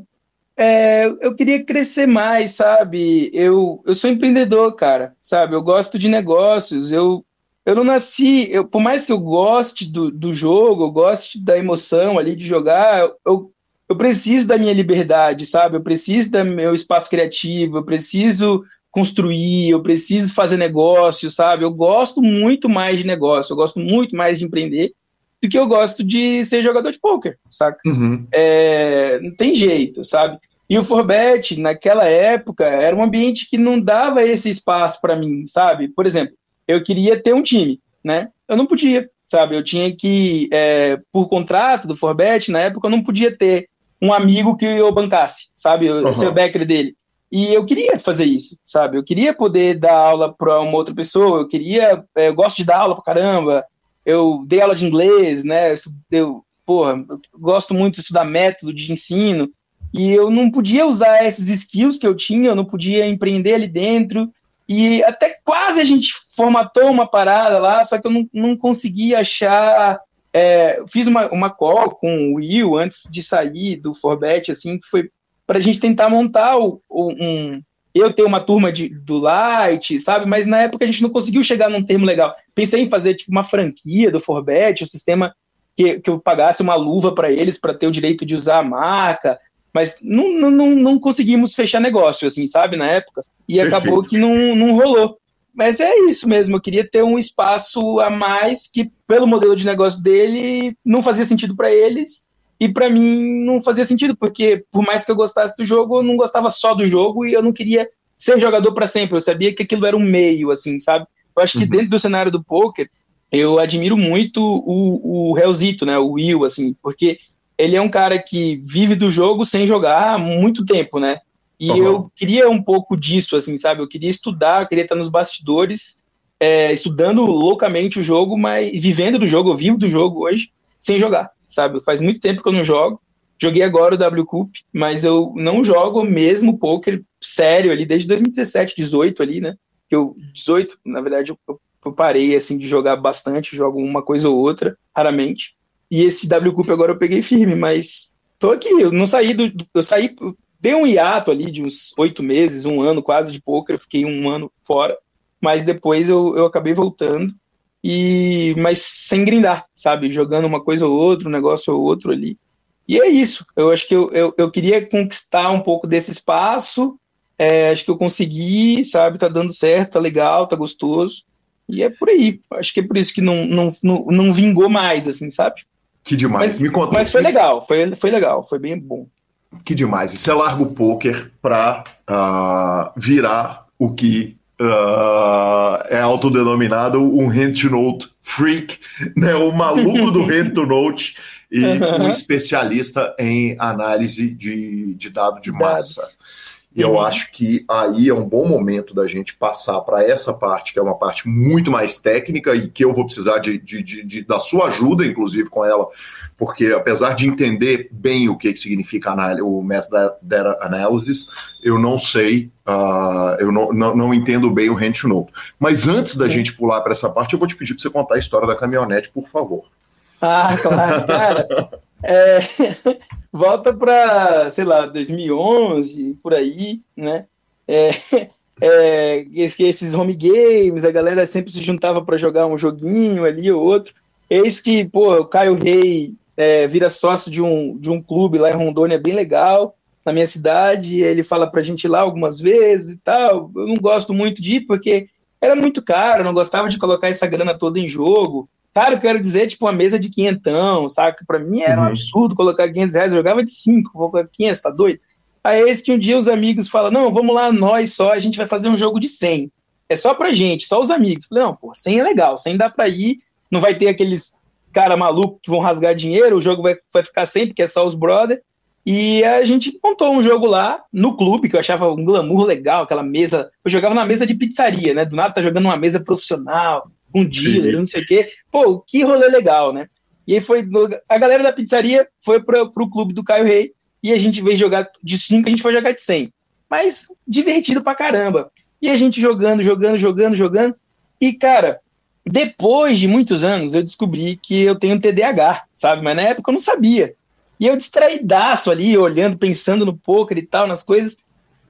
é, eu queria crescer mais, sabe? Eu, eu sou empreendedor, cara, sabe? Eu gosto de negócios. Eu, eu não nasci, eu, por mais que eu goste do, do jogo, eu goste da emoção ali de jogar, eu, eu preciso da minha liberdade, sabe? Eu preciso do meu espaço criativo, eu preciso construir, eu preciso fazer negócio, sabe? Eu gosto muito mais de negócio, eu gosto muito mais de empreender do que eu gosto de ser jogador de pôquer, saca? Uhum. É, não tem jeito, sabe? E o Forbet, naquela época, era um ambiente que não dava esse espaço para mim, sabe? Por exemplo, eu queria ter um time, né? Eu não podia, sabe? Eu tinha que, é, por contrato do Forbet, na época, eu não podia ter um amigo que eu bancasse, sabe? Eu, uhum. Ser o backer dele. E eu queria fazer isso, sabe? Eu queria poder dar aula para uma outra pessoa, eu queria, é, eu gosto de dar aula pra caramba, eu dei aula de inglês, né? Eu, eu porra, eu gosto muito de estudar método de ensino, e eu não podia usar esses skills que eu tinha, eu não podia empreender ali dentro, e até quase a gente formatou uma parada lá, só que eu não, não consegui achar. É, fiz uma, uma call com o Will antes de sair do Forbet, assim, que foi para a gente tentar montar o, o, um. Eu ter uma turma de, do Light, sabe? Mas na época a gente não conseguiu chegar num termo legal. Pensei em fazer tipo uma franquia do Forbet, um sistema que, que eu pagasse uma luva para eles para ter o direito de usar a marca, mas não, não, não conseguimos fechar negócio, assim, sabe, na época e Perfeito. acabou que não, não rolou. Mas é isso mesmo, eu queria ter um espaço a mais que, pelo modelo de negócio dele, não fazia sentido para eles e para mim não fazia sentido, porque por mais que eu gostasse do jogo, eu não gostava só do jogo e eu não queria ser jogador para sempre. Eu sabia que aquilo era um meio, assim, sabe? Eu acho que uhum. dentro do cenário do poker, eu admiro muito o, o Hellzito, né? O Will, assim, porque ele é um cara que vive do jogo sem jogar há muito tempo, né? E uhum. eu queria um pouco disso, assim, sabe? Eu queria estudar, eu queria estar nos bastidores, é, estudando loucamente o jogo, mas vivendo do jogo, eu vivo do jogo hoje, sem jogar, sabe? Faz muito tempo que eu não jogo. Joguei agora o W Cup, mas eu não jogo mesmo poker sério ali desde 2017, 18 ali, né? Que eu 18, na verdade, eu, eu parei assim de jogar bastante, jogo uma coisa ou outra, raramente. E esse W Cup agora eu peguei firme, mas tô aqui, eu não saí do eu saí dei um hiato ali de uns oito meses, um ano quase de poker, fiquei um ano fora, mas depois eu, eu acabei voltando, e mas sem grindar, sabe? Jogando uma coisa ou outra, um negócio ou outro ali. E é isso. Eu acho que eu, eu, eu queria conquistar um pouco desse espaço. É, acho que eu consegui, sabe? Tá dando certo, tá legal, tá gostoso. E é por aí. Acho que é por isso que não, não, não, não vingou mais, assim, sabe? Que demais. Mas, Me conta. mas foi legal, foi, foi legal, foi bem bom. Que demais. E você larga o poker para uh, virar o que uh, é autodenominado um hand note freak, né? o maluco do hand note e um especialista em análise de, de dado de massa. Dados. E eu Uhum. acho que aí é um bom momento da gente passar para essa parte, que é uma parte muito mais técnica e que eu vou precisar de, de- de- de- da sua ajuda, inclusive, com ela, porque apesar de entender bem o que, que significa o Mass Da- Data Analysis, eu não sei, ah, eu não, não, não entendo bem o Hand Note. Mas antes da Sim. gente pular para essa parte, eu vou te pedir para você contar a história da caminhonete, por favor. Ah, claro, cara. É, volta para, sei lá, 2011, por aí, né? É, é, esse- esses home games, a galera sempre se juntava para jogar um joguinho ali ou outro. Eis que, pô, o Caio Rei é, vira sócio de um, de um clube lá em Rondônia bem legal, na minha cidade. Ele fala pra gente ir lá algumas vezes e tal. Eu não gosto muito de ir porque era muito caro, não gostava de colocar essa grana toda em jogo. Cara, eu quero dizer, tipo, uma mesa de quinhentão, saca? Pra mim era um Uhum. absurdo colocar 500 reais, eu jogava de 5, vou colocar 500, tá doido? Aí é esse que um dia os amigos falam, não, vamos lá, nós só, a gente vai fazer um jogo de 100. É só pra gente, só os amigos. Eu Falei, não, pô, 100 é legal, 100 dá pra ir, não vai ter aqueles cara maluco que vão rasgar dinheiro, o jogo vai, vai ficar sem, porque é só os brother. E a gente montou um jogo lá no clube, que eu achava um glamour legal, aquela mesa. Eu jogava na mesa de pizzaria, né? Do nada tá jogando numa mesa profissional, com dealer, Sim. não sei o quê. Pô, que rolê legal, né? E aí foi. A galera da pizzaria foi pro, pro clube do Caio Rei e a gente veio jogar de 5, a gente foi jogar de 100. Mas divertido pra caramba. E a gente jogando, jogando, jogando, jogando. E, cara, depois de muitos anos, eu descobri que eu tenho TDAH, sabe? Mas na época eu não sabia. E eu distraídaço ali, olhando, pensando no poker e tal, nas coisas.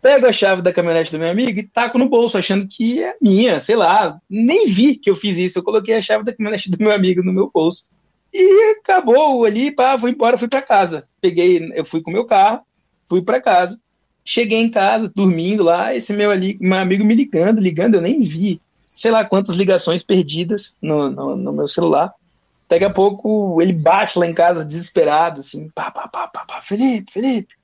Pego a chave da caminhonete do meu amigo e taco no bolso, achando que é minha, sei lá. Nem vi que eu fiz isso. Eu coloquei a chave da caminhonete do meu amigo no meu bolso. E acabou ali, pá, fui embora, fui para casa. Peguei, eu fui com meu carro, fui para casa. Cheguei em casa, dormindo lá, esse meu, ali, meu amigo me ligando, ligando, eu nem vi. Sei lá quantas ligações perdidas no, no, no meu celular. Daqui a pouco ele bate lá em casa desesperado, assim, pá, pá, pá, pá, pá, Felipe, Felipe,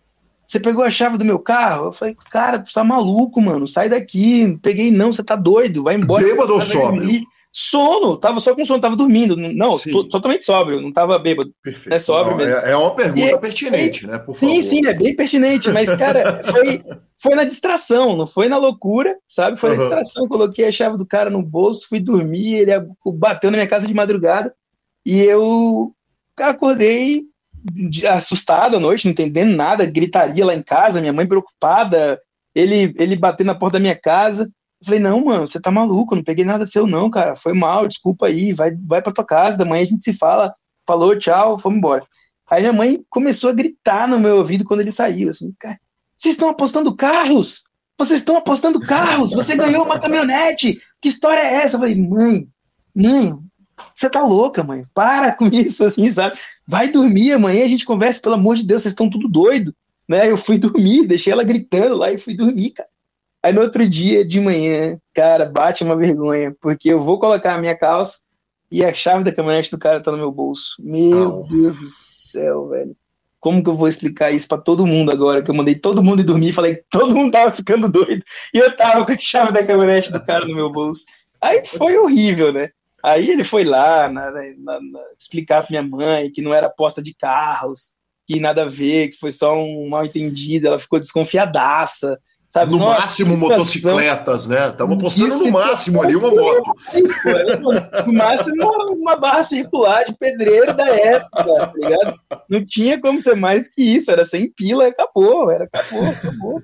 você pegou a chave do meu carro? Eu falei, cara, tu tá maluco, mano, sai daqui, não peguei não, você tá doido, vai embora. Bêbado ou sóbrio? dormir. Sono, tava só com sono, tava dormindo. Não, Sim. to- totalmente sóbrio, não tava bêbado. Perfeito. É sóbrio Não, mesmo. é, é uma pergunta E- pertinente, né? Por Sim, favor. sim, é bem pertinente, mas, cara, foi, foi na distração, não foi na loucura, sabe? Foi na Aham. distração. Coloquei a chave do cara no bolso, fui dormir, ele bateu na minha casa de madrugada e eu acordei de- assustado à noite, não entendendo nada, gritaria lá em casa, minha mãe preocupada, ele, ele batendo na porta da minha casa. Eu falei, não, mano, você tá maluco, não peguei nada seu, não, cara. Foi mal, desculpa aí, vai, vai pra tua casa, da manhã a gente se fala. Falou, tchau, vamos embora. Aí minha mãe começou a gritar no meu ouvido quando ele saiu, assim, cara, vocês estão apostando carros? Vocês estão apostando carros? Você ganhou uma caminhonete? Que história é essa? Eu falei, mãe, mãe, você tá louca, mãe? Para com isso, assim, sabe? Vai dormir, amanhã a gente conversa, pelo amor de Deus, vocês estão tudo doido, né? Eu fui dormir, deixei ela gritando lá e fui dormir, cara. Aí no outro dia de manhã, cara, bate uma vergonha, porque eu vou colocar a minha calça e a chave da caminhonete do cara tá no meu bolso. Meu Ah. Deus do céu, velho. Como que eu vou explicar isso pra todo mundo agora? Que eu mandei todo mundo ir dormir e falei que todo mundo tava ficando doido e eu tava com a chave da caminhonete do cara no meu bolso. Aí foi horrível, né? Aí ele foi lá na- na- na- explicar pra minha mãe que não era aposta de carros, que nada a ver, que foi só um mal entendido. Ela ficou desconfiadaça, sabe? No Nossa, máximo, motocicletas, né? Estamos postando Que no máximo ali uma moto. Isso, pô, era no- máximo uma, uma barra circular de pedreiro da época, tá ligado? Não tinha como ser mais do que isso, era sem pila, acabou, era acabou, acabou.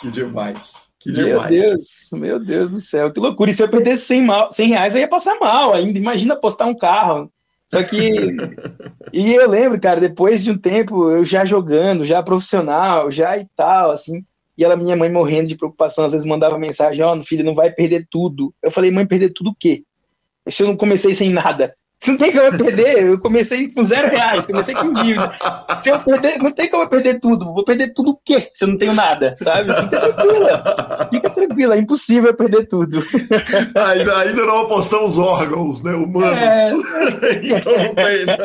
Que demais. Que Meu demais. Deus, meu Deus do céu, que loucura. E se eu perdesse 100, mal, 100 reais, eu ia passar mal ainda. Imagina apostar um carro. Só que. e eu lembro, cara, depois de um tempo, eu já jogando, já profissional, já e tal, assim. E ela, minha mãe, morrendo de preocupação, às vezes mandava mensagem: Ó, oh, filho, não vai perder tudo. Eu falei: mãe, perder tudo o quê? Se eu não comecei sem nada. Não tem como eu perder. Eu comecei com zero reais, comecei com dívida. Se eu perder, não tem como eu perder tudo. Vou perder tudo o quê? Se eu não tenho nada, sabe? Fica tranquila. Fica tranquila, é impossível eu perder tudo. Ainda, ainda não apostamos órgãos, né? Humanos. É... então não tem. Né?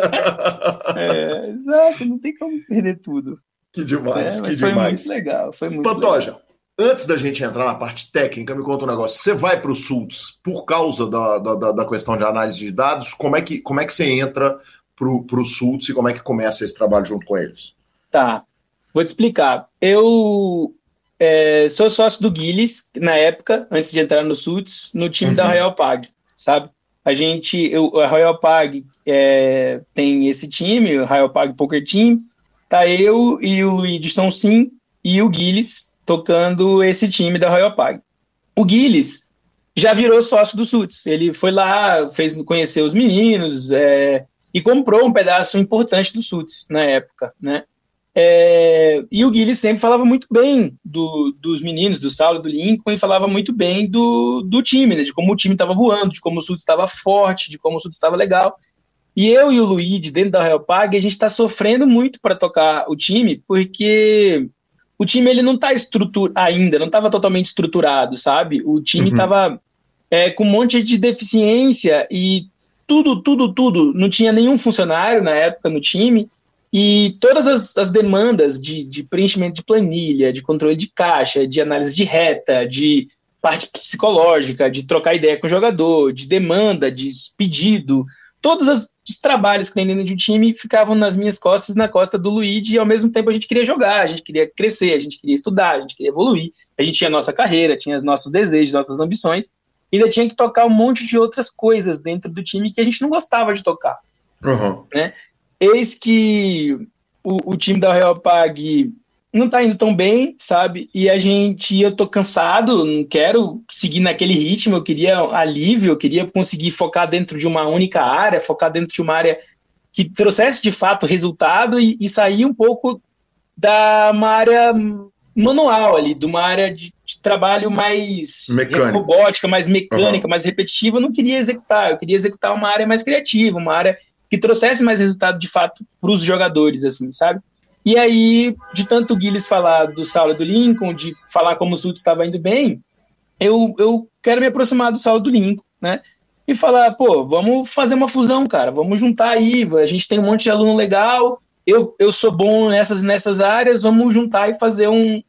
É, exato, não tem como perder tudo. Que demais, é, que foi demais. muito legal, foi muito Pantoja, legal. Antes da gente entrar na parte técnica, me conta um negócio. Você vai para o SULTS por causa da, da, da, questão de análise de dados? Como é que, como é que você entra para o SULTS e como é que começa esse trabalho junto com eles? Tá, vou te explicar. Eu é, sou sócio do Guilis, na época, antes de entrar no SULTS, no time uhum. da Royal Pag, sabe? A gente, eu, a Royal Pag é, tem esse time, o Royal Pag Poker Team, tá eu e o Luigi São Sim e o Guilis, tocando esse time da Royal Pag. O Guilherme já virou sócio do Suits. Ele foi lá, fez conhecer os meninos é, e comprou um pedaço importante do Suits na época, né? É, e o Guilherme sempre falava muito bem do, dos meninos, do Saulo, do Lincoln, e falava muito bem do, do time, né, de como o time estava voando, de como o Suits estava forte, de como o Suits estava legal. E eu e o Luigi, dentro da Royal Pag, a gente está sofrendo muito para tocar o time, porque o time ele não está estruturado ainda, não estava totalmente estruturado, sabe? O time estava uhum. é, com um monte de deficiência e tudo, tudo, tudo. Não tinha nenhum funcionário na época no time. E todas as, as demandas de, de, preenchimento de planilha, de controle de caixa, de análise de reta, de parte psicológica, de trocar ideia com o jogador, de demanda, de pedido, todos os trabalhos que tem dentro de um time ficavam nas minhas costas, na costa do Luigi, e ao mesmo tempo a gente queria jogar, a gente queria crescer, a gente queria estudar, a gente queria evoluir, a gente tinha a nossa carreira, tinha os nossos desejos, nossas ambições, e ainda tinha que tocar um monte de outras coisas dentro do time que a gente não gostava de tocar. Uhum. Né? Eis que o, o time da Real Pag não tá indo tão bem, sabe? E a gente, eu tô cansado, não quero seguir naquele ritmo, eu queria alívio, eu queria conseguir focar dentro de uma única área, focar dentro de uma área que trouxesse de fato resultado e, e sair um pouco da uma área manual ali, de uma área de, de trabalho mais mecânica. robótica, mais mecânica, uhum. mais repetitiva, eu não queria executar, eu queria executar uma área mais criativa, uma área que trouxesse mais resultado de fato para os jogadores, assim, sabe? E aí, de tanto o Guilherme falar do Saulo do Lincoln, de falar como o Sultz estava indo bem, eu, eu quero me aproximar do Saulo do Lincoln, né? E falar, pô, vamos fazer uma fusão, cara, vamos juntar aí, a gente tem um monte de aluno legal, eu, eu sou bom nessas, nessas áreas, vamos juntar e fazer um,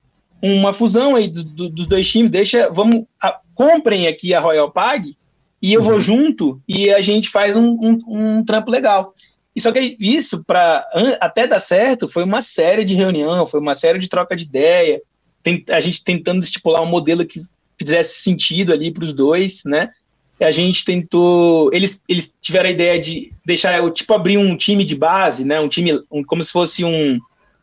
uma fusão aí do, do, dos dois times, deixa, vamos, a, comprem aqui a Royal Pag e eu uhum. vou junto e a gente faz um, um, um trampo legal. E só que isso, para até dar certo, foi uma série de reunião, foi uma série de troca de ideia, a gente tentando estipular um modelo que fizesse sentido ali para os dois, né? A gente tentou, eles, eles tiveram a ideia de deixar, tipo, abrir um time de base, né? Um time, um, como se fosse um,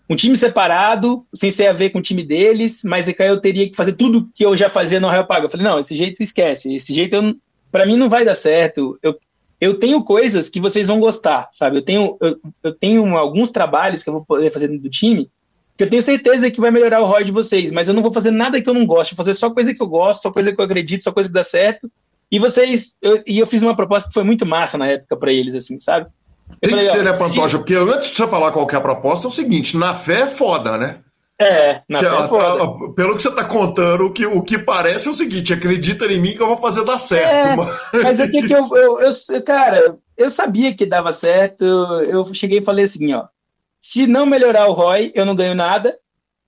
um time separado, sem ser a ver com o time deles, mas é que eu teria que fazer tudo que eu já fazia no Real Pago. Eu falei, não, esse jeito esquece, esse jeito para mim não vai dar certo. Eu eu tenho coisas que vocês vão gostar, sabe? Eu tenho, eu, eu, tenho alguns trabalhos que eu vou poder fazer dentro do time que eu tenho certeza que vai melhorar o ROI de vocês, mas eu não vou fazer nada que eu não gosto, vou fazer só coisa que eu gosto, só coisa que eu acredito, só coisa que dá certo. E vocês, eu, e eu fiz uma proposta que foi muito massa na época para eles, assim, sabe? Eu Tem falei, que ser, né, Pantoja? Se... Porque antes de você falar qual é a proposta, é o seguinte: na fé é foda, né? É, na fé é foda. A, a, pelo que você está contando, o que, o que parece é o seguinte: acredita em mim que eu vou fazer dar certo. É, mas o que que eu, eu, eu, Cara, eu sabia que dava certo. Eu cheguei e falei assim: ó. Se não melhorar o ROI, eu não ganho nada.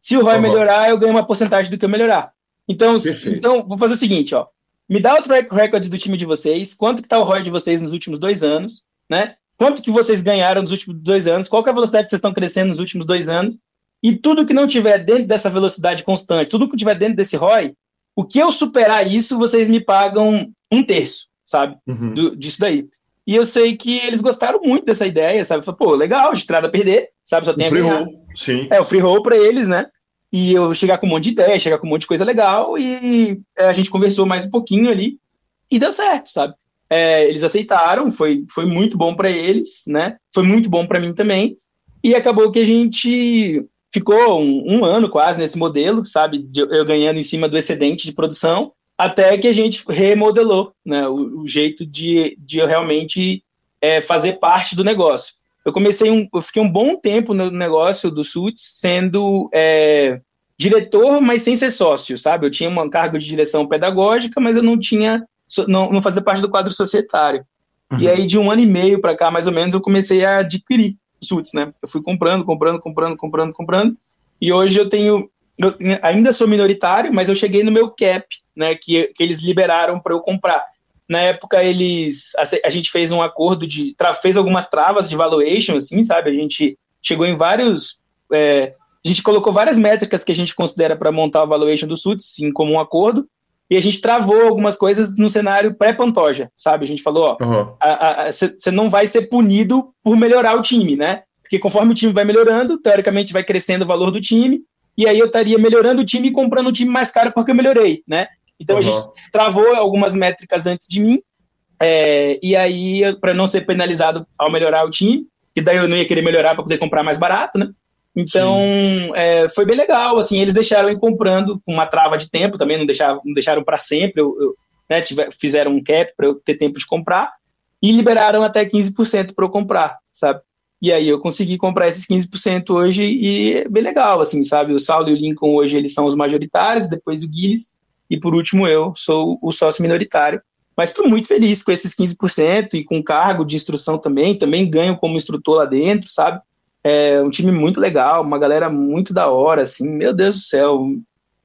Se o ROI uhum. melhorar, eu ganho uma porcentagem do que eu melhorar. Então, então, vou fazer o seguinte, ó. Me dá o track record do time de vocês, quanto que tá o ROI de vocês nos últimos dois anos, né? Quanto que vocês ganharam nos últimos dois anos, qual que é a velocidade que vocês estão crescendo nos últimos dois anos, e tudo que não tiver dentro dessa velocidade constante, tudo que tiver dentro desse ROI, o que eu superar isso, vocês me pagam um terço, sabe? Uhum. Do, disso daí. E eu sei que eles gostaram muito dessa ideia, sabe? Falei, pô, legal, de estrada a perder, sabe? Só tem o free roll, sim. É, o free roll para eles, né? E eu chegar com um monte de ideia, chegar com um monte de coisa legal, e é, a gente conversou mais um pouquinho ali, e deu certo, sabe? é, eles aceitaram, foi, foi muito bom para eles, né? Foi muito bom para mim também. E acabou que a gente ficou um, um, ano quase nesse modelo, sabe? Eu ganhando em cima do excedente de produção, até que a gente remodelou né? o, o jeito de, de eu realmente é, fazer parte do negócio. Eu comecei um, eu fiquei um bom tempo no negócio do Suits sendo é, diretor, mas sem ser sócio, sabe? Eu tinha um cargo de direção pedagógica, mas eu não tinha, não, não fazia parte do quadro societário. Uhum. E aí, de um ano e meio para cá, mais ou menos, eu comecei a adquirir Suits, né? Eu fui comprando, comprando, comprando, comprando, comprando. E hoje eu tenho, eu ainda sou minoritário, mas eu cheguei no meu cap, né? Que, que eles liberaram para eu comprar. Na época, eles. A, a, gente fez um acordo de. Tra, fez algumas travas de valuation, assim, sabe? A gente chegou em vários. É, a gente colocou várias métricas que a gente considera para montar o valuation do SUTS em comum acordo, e a gente travou algumas coisas no cenário pré-Pantoja, sabe? A gente falou, ó, você uhum. não vai ser punido por melhorar o time, né? Porque conforme o time vai melhorando, teoricamente vai crescendo o valor do time, e aí eu estaria melhorando o time e comprando um time mais caro porque eu melhorei, né? Então uhum. a gente travou algumas métricas antes de mim, é, e aí, para não ser penalizado ao melhorar o time, que daí eu não ia querer melhorar para poder comprar mais barato, né? Então, é, foi bem legal, assim, eles deixaram ir comprando com uma trava de tempo também, não deixaram, não deixaram para sempre, eu, eu né, tiver, fizeram um cap para eu ter tempo de comprar, e liberaram até 15% para eu comprar, sabe? E aí eu consegui comprar esses 15% hoje e é bem legal, assim, sabe? O Saulo e o Lincoln hoje eles são os majoritários, depois o Guilherme, e por último eu sou o sócio minoritário. Mas estou muito feliz com esses 15% e com cargo de instrução também, também ganho como instrutor lá dentro, sabe? É um time muito legal, uma galera muito da hora, assim, meu Deus do céu.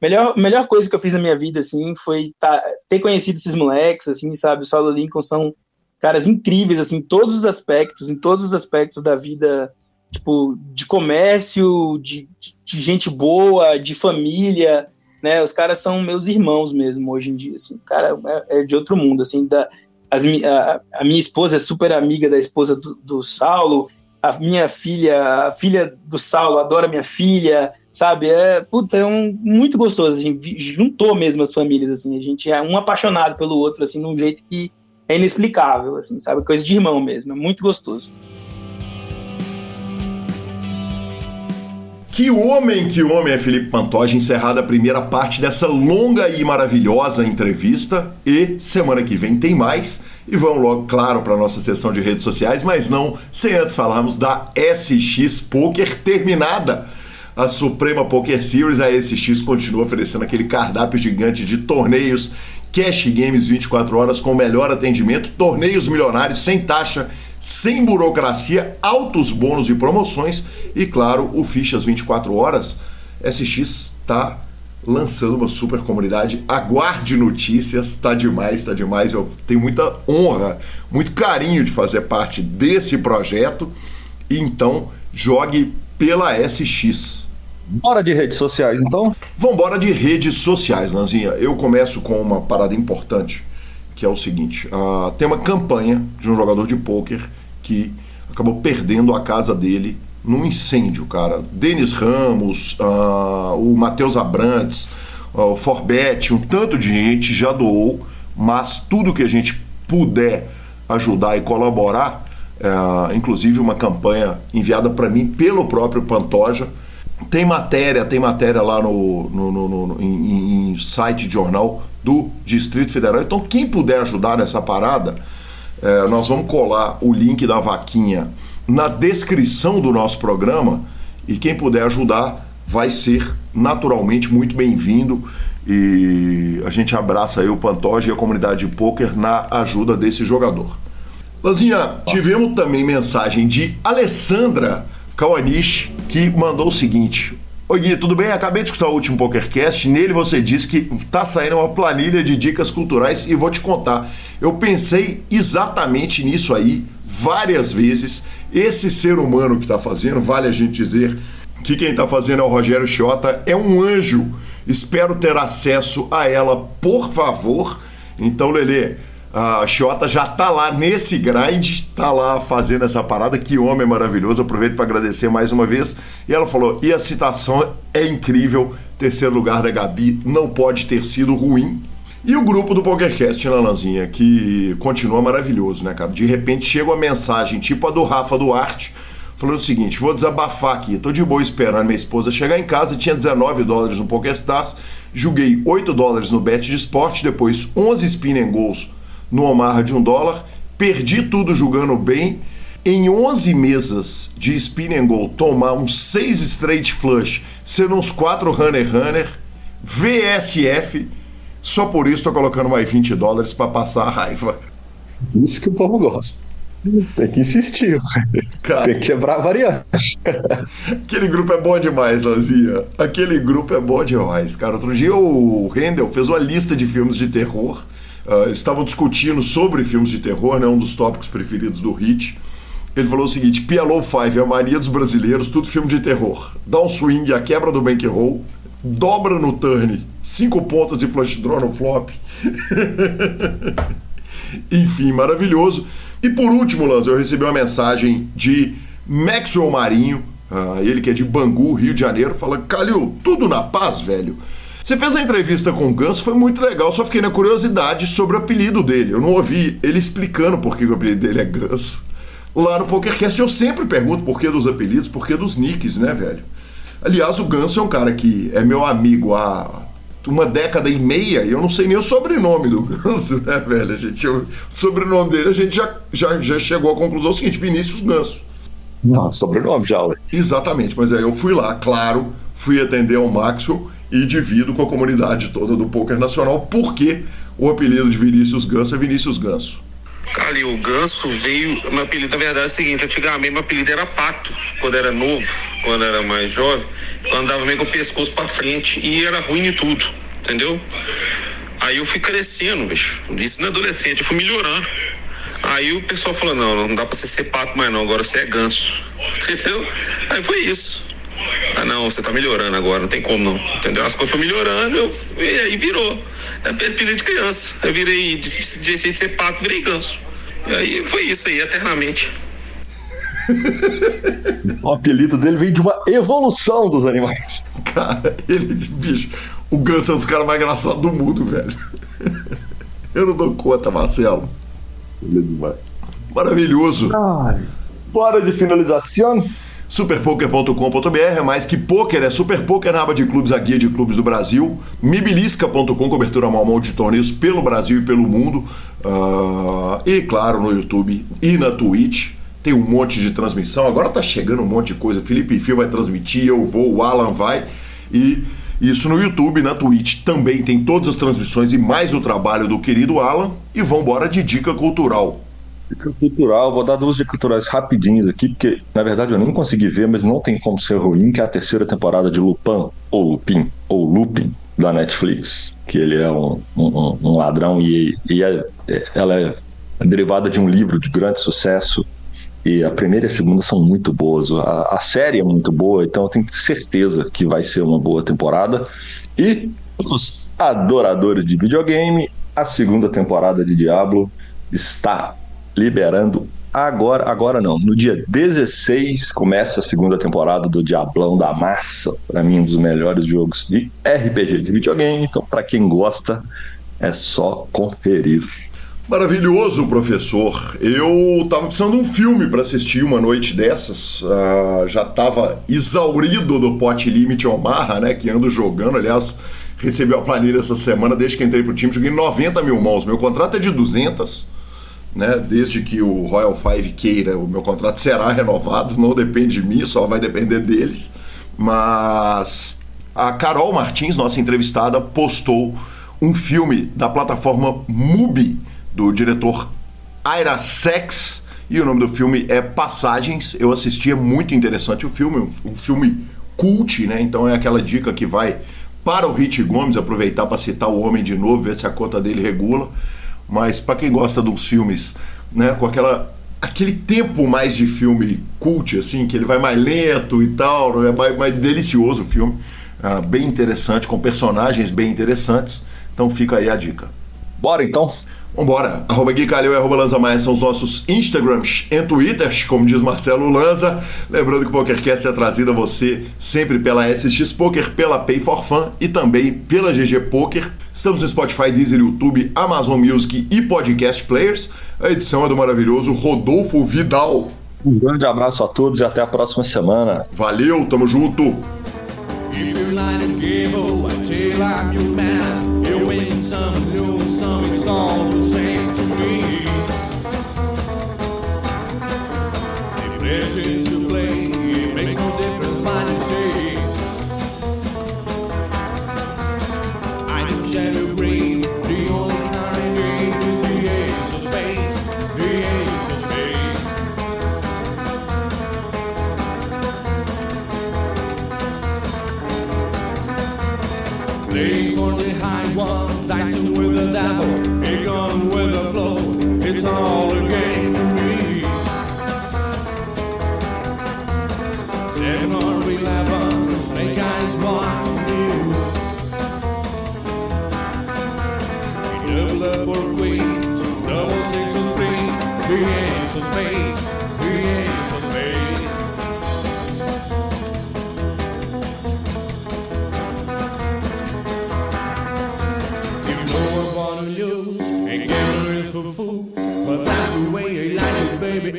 Melhor, melhor coisa que eu fiz na minha vida, assim, foi tá, ter conhecido esses moleques, assim, sabe? O Saulo Lincoln são caras incríveis, assim, em todos os aspectos, em todos os aspectos da vida, tipo, de comércio, de, de gente boa, de família, né? Os caras são meus irmãos mesmo hoje em dia, assim. Cara, é, é de outro mundo, assim. Da, as, a, a, minha esposa é super amiga da esposa do, do Saulo. A minha filha, a filha do Saulo adora minha filha, sabe? É, puta, é um, muito gostoso. A gente juntou mesmo as famílias, assim. A gente é um apaixonado pelo outro, assim, de um jeito que é inexplicável, assim, sabe? Coisa de irmão mesmo. É muito gostoso. Que homem, que homem é Felipe Pantoja, encerrada a primeira parte dessa longa e maravilhosa entrevista. E semana que vem tem mais. E vamos logo, claro, para nossa sessão de redes sociais, mas não sem antes falarmos da SX Poker terminada. A Suprema Poker Series, a SX continua oferecendo aquele cardápio gigante de torneios, cash games 24 horas com melhor atendimento, torneios milionários sem taxa sem burocracia, altos bônus e promoções e, claro, o Fichas 24 Horas. SX está lançando uma super comunidade. Aguarde notícias, tá demais, tá demais. Eu tenho muita honra, muito carinho de fazer parte desse projeto. Então, jogue pela SX. Bora de redes sociais, então? Vambora de redes sociais, Lanzinha. Eu começo com uma parada importante que é o seguinte: uh, tem uma campanha de um jogador de pôquer que acabou perdendo a casa dele num incêndio, cara. Denis Ramos, uh, o Matheus Abrantes, uh, o Forbet, um tanto de gente já doou, mas tudo que a gente puder ajudar e colaborar, uh, inclusive uma campanha enviada para mim pelo próprio Pantoja. Tem matéria, tem matéria lá no, no, no, no em, em site de jornal do Distrito Federal. Então, quem puder ajudar nessa parada, é, nós vamos colar o link da vaquinha na descrição do nosso programa e quem puder ajudar vai ser naturalmente muito bem-vindo. E a gente abraça aí o Pantoja e a comunidade de pôquer na ajuda desse jogador. Lazinha, tivemos também mensagem de Alessandra Kawanish que mandou o seguinte: Oi Gui, tudo bem? Acabei de escutar o último PokerCast. Nele você disse que tá saindo uma planilha de dicas culturais e vou te contar. Eu pensei exatamente nisso aí várias vezes. Esse ser humano que está fazendo, vale a gente dizer que quem está fazendo é o Rogério Chiota, é um anjo. Espero ter acesso a ela, por favor. Então, Lele, a Xota já tá lá nesse grind, tá lá fazendo essa parada. Que homem maravilhoso. Aproveito para agradecer mais uma vez. E ela falou: e a citação é incrível. Terceiro lugar da Gabi não pode ter sido ruim. E o grupo do PokerCast, né, Lanzinha, que continua maravilhoso, né, cara? De repente chega uma mensagem tipo a do Rafa Duarte, falando o seguinte: vou desabafar aqui, tô de boa esperando minha esposa chegar em casa, tinha 19 dólares no PokerStars, joguei 8 dólares no Bet de esporte, depois 11 spin and goals no Omar de 1 dólar, perdi tudo jogando bem. Em 11 mesas de spin and goal, tomar uns 6 straight flush, sendo uns 4 runner runner, VSF só por isso tô colocando mais 20 dólares para passar a raiva. Isso que o povo gosta. Tem que insistir. Cara, Tem que quebrar a variante. Aquele grupo é bom demais, Lazia. Aquele grupo é bom demais, cara. Outro dia o Rendel fez uma lista de filmes de terror. Uh, estavam discutindo sobre filmes de terror, né? Um dos tópicos preferidos do Hit. Ele falou o seguinte: PLO 5 é a mania dos brasileiros, tudo filme de terror. Dá um swing, a quebra do bankroll, dobra no turn, cinco pontas e flush draw no flop. Enfim, maravilhoso. E por último, Lanz, eu recebi uma mensagem de Maxwell Marinho, uh, ele que é de Bangu, Rio de Janeiro, fala: Calil, tudo na paz, velho. Você fez a entrevista com o Ganso, foi muito legal, só fiquei na curiosidade sobre o apelido dele. Eu não ouvi ele explicando por que o apelido dele é Ganso. Lá no PokerCast eu sempre pergunto por que dos apelidos, por que dos nicks, né, velho? Aliás, o Ganso é um cara que é meu amigo há uma década e meia e eu não sei nem o sobrenome do Ganso, né, velho? A gente, o sobrenome dele a gente já, já, já chegou à conclusão seguinte: Vinícius Ganso. Não, sobrenome já, ué. Exatamente, mas aí eu fui lá, claro, fui atender ao Maxwell e divido com a comunidade toda do Poker Nacional porque o apelido de Vinícius Ganso é Vinícius Ganso. Ali, o Ganso veio. Meu apelido, na verdade, é o seguinte: antigamente meu apelido era Pato, quando era novo, quando era mais jovem. Eu andava meio com o pescoço pra frente e era ruim em tudo, entendeu? Aí eu fui crescendo, bicho. Isso na adolescente, eu fui melhorando. Aí o pessoal falou: não, não dá pra você ser pato mais não, agora você é ganso. Entendeu? Aí foi isso. Ah, não, você tá melhorando agora, não tem como não. Entendeu? As coisas foram melhorando eu, e aí virou. É apelido de criança. Eu virei, de, de, de ser pato, virei ganso. E aí foi isso aí, eternamente. o apelido dele veio de uma evolução dos animais. Cara, ele, bicho, o ganso é um dos caras mais engraçados do mundo, velho. Eu não dou conta, Marcelo. Ele é demais. Maravilhoso. Ai, bora de finalização superpoker.com.br é mais que poker, é Super Poker na aba de clubes, a guia de clubes do Brasil. Mibilisca.com, cobertura mal de torneios pelo Brasil e pelo mundo. Uh, e claro, no YouTube e na Twitch. Tem um monte de transmissão. Agora tá chegando um monte de coisa. Felipe Fio vai transmitir, eu vou, o Alan vai. E isso no YouTube, na Twitch também tem todas as transmissões e mais o trabalho do querido Alan. E vambora de dica cultural. Dica cultural, vou dar duas dicas culturais rapidinhas aqui, porque na verdade eu nem consegui ver, mas não tem como ser ruim, que é a terceira temporada de Lupin, ou Lupin, ou Lupin, da Netflix, que ele é um, um, um ladrão e, e é, é, ela é derivada de um livro de grande sucesso e a primeira e a segunda são muito boas. A, a, série é muito boa, então eu tenho certeza que vai ser uma boa temporada. E os adoradores de videogame, a segunda temporada de Diablo está liberando agora, agora não, no dia 16 começa a segunda temporada do Diablão da Massa, para mim um dos melhores jogos de RPG de videogame, então para quem gosta é só conferir. Maravilhoso, professor. Eu tava precisando de um filme para assistir uma noite dessas. Uh, já tava exaurido do Pot Limit Omaha, né? Que ando jogando. Aliás, recebi a planilha essa semana, desde que entrei pro time, joguei 90 mil mãos. Meu contrato é de 200 né? Desde que o Royal Five queira, o meu contrato será renovado, não depende de mim, só vai depender deles. Mas a Carol Martins, nossa entrevistada, postou um filme da plataforma Mubi, do diretor Ira Sex, e o nome do filme é Passagens. Eu assisti, é muito interessante o filme, um filme cult, né? Então é aquela dica que vai para o Rich Gomes aproveitar para citar o homem de novo, ver se a conta dele regula mas para quem gosta dos filmes, né, com aquela aquele tempo mais de filme cult, assim, que ele vai mais lento e tal, é mais, mais delicioso o filme, ah, bem interessante, com personagens bem interessantes. Então fica aí a dica. Bora então? Vambora! Arroba Gui Calil e arroba Lanza Maia são os nossos Instagrams e Twitters, como diz Marcelo Lanza. Lembrando que o PokerCast é trazido a você sempre pela SX Poker, pela Pay for Fun e também pela GG Poker. Estamos no Spotify, Deezer, YouTube, Amazon Music e Podcast Players. A edição é do maravilhoso Rodolfo Vidal. Um grande abraço a todos e até a próxima semana. Valeu, tamo junto! all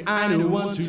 I don't want to